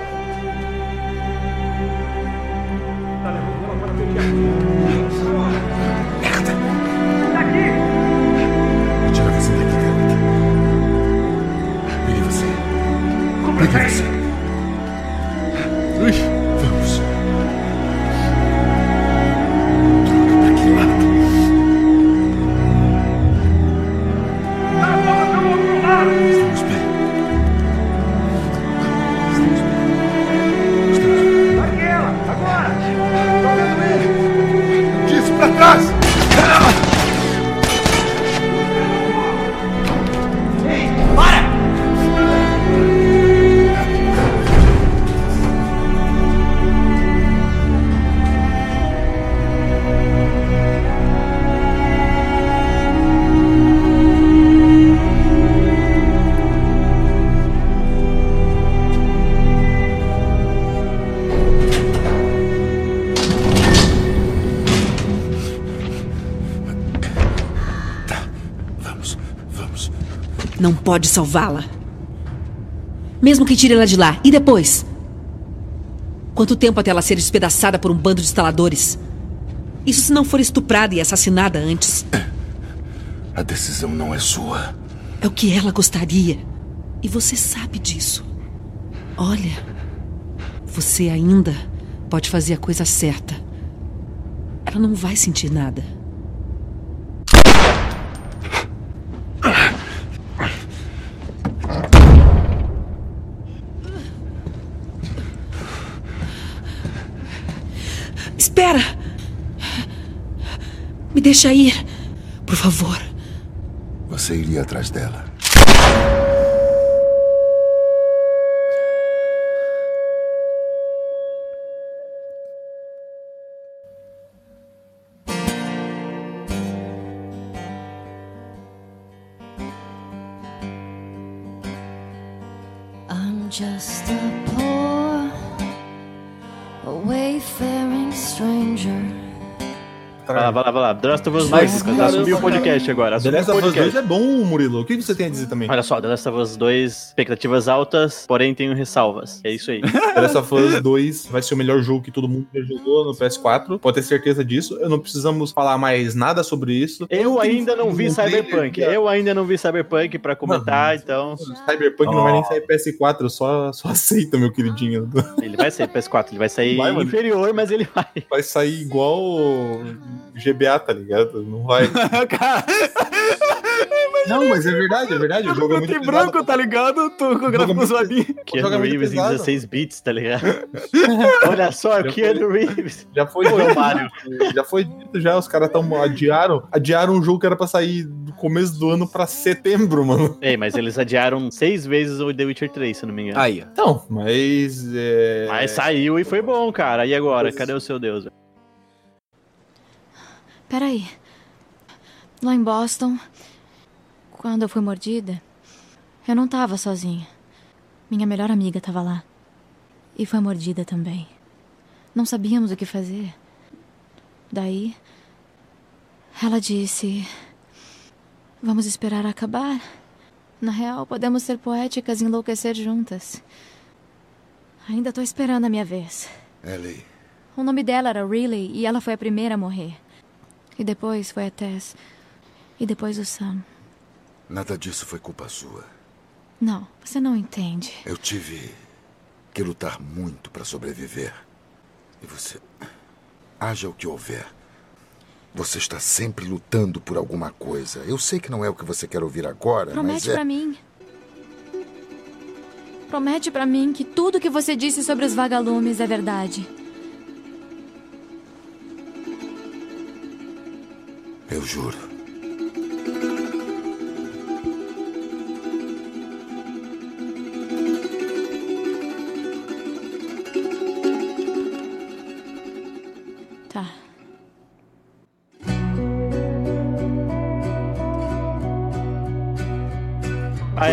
Não pode salvá-la. Mesmo que tire ela de lá. E depois? Quanto tempo até ela ser despedaçada por um bando de instaladores? Isso se não for estuprada e assassinada antes. A decisão não é sua. É o que ela gostaria. E você sabe disso. Olha, você ainda pode fazer a coisa certa. Ela não vai sentir nada. Espera! Me deixa ir, por favor. Você iria atrás dela. Lá, vai lá, vai lá. The Last of Us Mas, 2, caramba, assumiu o podcast cara. agora. The Last of Us 2 podcast. é bom, Murilo. O que você tem a dizer também? Olha só, The Last of Us 2, expectativas altas, porém tenho ressalvas. É isso aí. The Last of Us 2 vai ser o melhor jogo que todo mundo já jogou no PS4. Pode ter certeza disso. Eu não precisamos falar mais nada sobre isso. Eu ainda não vi Cyberpunk. que- Eu ainda não vi Cyberpunk pra comentar, então. Cyberpunk não vai nem sair PS4, só, só aceita, meu queridinho. Ele vai sair PS4, ele vai sair Vai, mano. inferior, mas ele vai. Vai sair igual GBA, tá ligado? Não vai. Não, mas é verdade, é verdade. O jogo é muito branco, tá ligado? Tô com o gráfico zoadinho. Keanu é Reeves em pesado. 16 bits, tá ligado? Olha só, o Keanu Reeves. Já foi dito, já foi dito já, os caras tão adiaram, adiaram um jogo que era pra sair do começo do ano pra setembro, mano. Ei, mas eles adiaram seis vezes o The Witcher 3, se não me engano. Aí, ó. Então, mas é... Mas saiu e foi bom, cara. E agora? Cadê o seu Deus? Peraí. Lá em Boston, quando eu fui mordida, eu não tava sozinha. Minha melhor amiga tava lá. E foi mordida também. Não sabíamos o que fazer. Daí, ela disse: Vamos esperar acabar. Na real, podemos ser poéticas e enlouquecer juntas. Ainda tô esperando a minha vez. Ellie, O nome dela era Riley e ela foi a primeira a morrer. E depois foi a Tess. E depois o Sam. nada disso foi culpa sua. Não, você não entende. Eu tive que lutar muito para sobreviver. E você. Haja o que houver. Você está sempre lutando por alguma coisa. Eu sei que não é o que você quer ouvir agora, mas Promete é. pra mim. Promete pra mim que tudo que você disse sobre os vagalumes é verdade. Eu juro.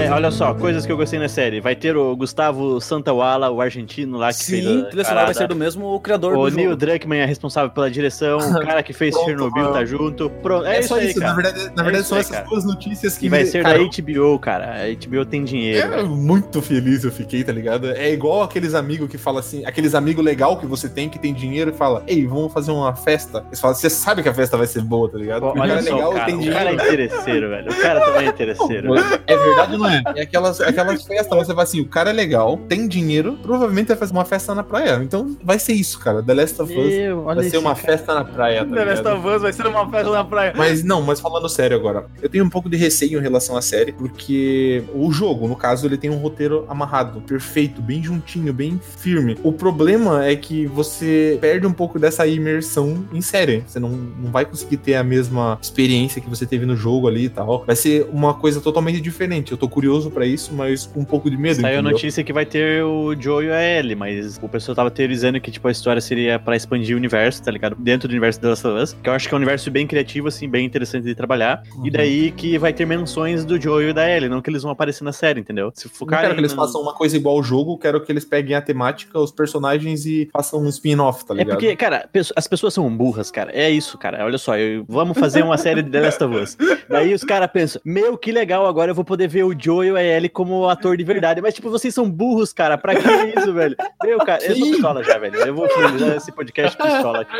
É, olha só, coisas que eu gostei na série. Vai ter o Gustavo Santawala, o argentino lá que fez Sim, trilha sonora vai ser do mesmo criador O do Neil jogo. Druckmann é responsável pela direção, o cara que fez Pronto, Chernobyl mano. tá junto. Pronto, é, É, isso só aí, isso, cara. na verdade, na É verdade isso são aí, essas cara. duas notícias que E vai ser cara, da HBO, cara. A HBO tem dinheiro. É, muito feliz eu fiquei, tá ligado? É igual aqueles amigos que falam assim, aqueles amigos legal que você tem, que tem dinheiro e fala, ei, vamos fazer uma festa. Eles falam, você sabe que a festa vai ser boa, tá ligado? Pô, Porque o olha cara é só, legal, cara, tem o dinheiro. cara é interesseiro, velho. O cara também é interesseiro. É verdade ou não é? É aquelas, aquelas festas, você vai assim, o cara é legal, tem dinheiro, provavelmente vai fazer uma festa na praia. Então vai ser isso, cara. The Last of Us Meu, vai ser uma cara. festa na praia, tá The Last of Us vai ser uma festa na praia. Mas não, mas falando sério agora, eu tenho um pouco de receio em relação à série, porque o jogo, no caso, ele tem um roteiro amarrado, perfeito, bem juntinho, bem firme. O problema é que você perde um pouco dessa imersão em série. Você não, não vai conseguir ter a mesma experiência que você teve no jogo ali e tal. Vai ser uma coisa totalmente diferente. Eu tô curioso pra isso, mas com um pouco de medo. Saiu a entendeu? notícia que vai ter o Joe e a Ellie, mas o pessoal tava teorizando que, tipo, a história seria pra expandir o universo, tá ligado? Dentro do universo da Last of Us, que eu acho que é um universo bem criativo, assim, bem interessante de trabalhar. E daí que vai ter menções do Joe e da Ellie, não que eles vão aparecer na série, entendeu? Se Não focarem quero que eles no- façam uma coisa igual ao jogo, quero que eles peguem a temática, os personagens e façam um spin-off, tá É ligado? porque, cara, as pessoas são burras, cara. É isso, cara. Olha só, eu- vamos fazer uma série de The Last of Us. Daí os caras pensam, meu, que legal, agora eu vou poder ver o Joel é ele como ator de verdade. Mas, tipo, vocês são burros, cara. Pra que isso, velho? Meu, cara, eu tô pistola já, velho. Eu vou finalizar esse podcast pistola aqui.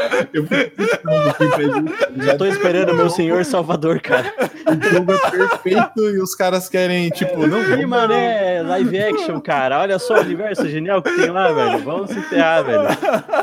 Eu tô esperando meu senhor Salvador, cara. O jogo é perfeito e os caras querem, tipo, não. Ih, mano, é live action, cara. Olha só o universo genial que tem lá, velho. Vamos se enterrar, velho.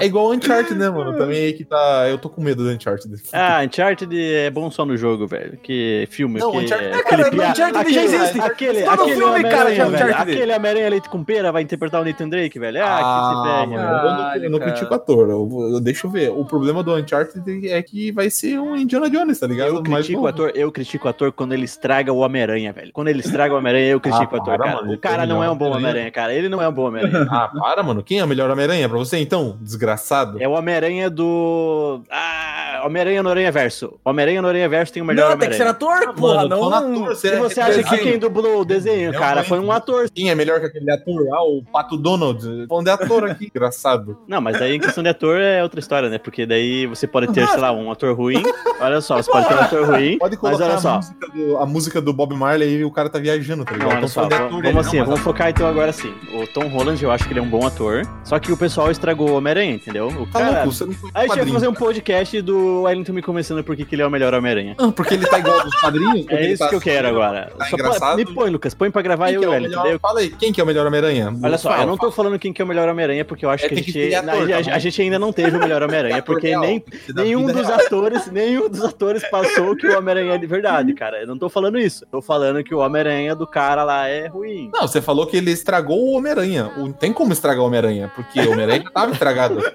É igual o Uncharted, né, mano? Também aí que tá. Eu tô com medo do Uncharted. Ah, Uncharted é bom só no jogo, velho. Que filme. Não, que Uncharted- é, É, cara, pia- Uncharted aquele, já existe. Aquele, Todo aquele filme, cara, já é velho. Uncharted. Aquele Homem-Aranha leite com pera vai interpretar o Nathan Drake, velho. Ah, que se Ah, ferre, mano, velho. eu não, eu não critico o ator. Eu, vou- eu- deixa eu ver. O problema do Uncharted é que vai ser um Indiana Jones, tá ligado? Eu critico o ator, eu critico o ator quando ele estraga o Homem-Aranha, velho. Quando ele estraga o Homem-Aranha, eu critico Ah, o ator, para, cara. mano, o cara não é um bom Homem-Aranha. Homem-Aranha, cara. Ele não é um bom Homem-Aranha. Ah, para, mano. Quem é o melhor Homem-Aranha pra você, então? Desgraçado. É o Homem-Aranha do. Ah, Homem-Aranha no Aranha Verso. Homem-Aranha no Aranha Verso tem o melhor Não, tem que ser ator, porra, mano, tô não. na ator, Se você acha que quem dublou o desenho, cara, foi um ator. Quem é melhor que aquele ator? Ah, o Pato Donald. Falando de ator aqui. Engraçado. Não, mas aí em questão de ator é outra história, né? Porque daí você pode ter, sei lá, um ator ruim. Olha só, você pode ter um ator ruim. Pode mas colocar olha a só. música, do, a música do Bob Marley e o cara tá viajando, tá Não, ligado? olha Tô só, ator, vamos não, assim, mas vamos focar então agora assim. O Tom Holland, eu acho que ele é um bom ator. Só que o pessoal estragou o Homem-Aranha, entendeu? O Tá cara... louco, você não foi Aí a gente vai fazer um podcast do Wellington me convencendo por que que ele é o melhor Homem-Aranha. Não, porque ele tá igual dos quadrinhos. É isso que eu quero agora. Tá Só engraçado. me põe, Lucas, põe pra gravar Quem eu que e é o o Wellington. melhor? eu- Fala aí, quem que é o melhor Homem-Aranha? Olha só, Fala, eu não tô falando quem que é o melhor Homem-Aranha, porque eu acho É, que a que gente, ter ator, a, tá a gente ainda não teve o melhor Homem-Aranha, porque real, nem, que nenhum dos real. atores, nenhum dos atores passou que o Homem-Aranha é de verdade, cara. Eu não tô falando isso. Tô falando que o Homem-Aranha do cara lá é ruim. Não, você falou que ele estragou o Homem-Aranha. Não tem como estragar o Homem-Aranha, porque o Homem-Aranha já tava estragado.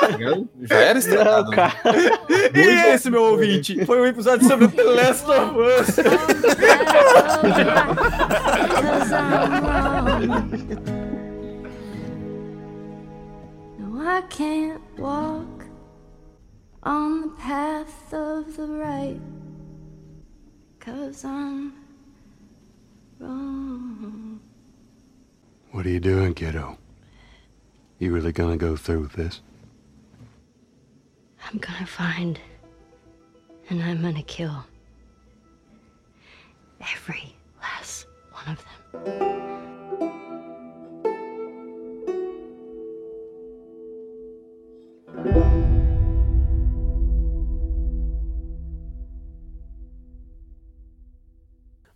Tá já era estragado. Não, cara. E esse, meu ouvinte, foi um episódio sobre The Last of Us. No, I can't walk on the path of the right. Cause I'm wrong. What are you doing, kiddo? You really gonna go through with this? I'm gonna find and I'm gonna kill every last one of them.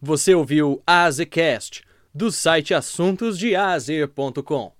Você ouviu Azecast, do site assuntosdeazer.com.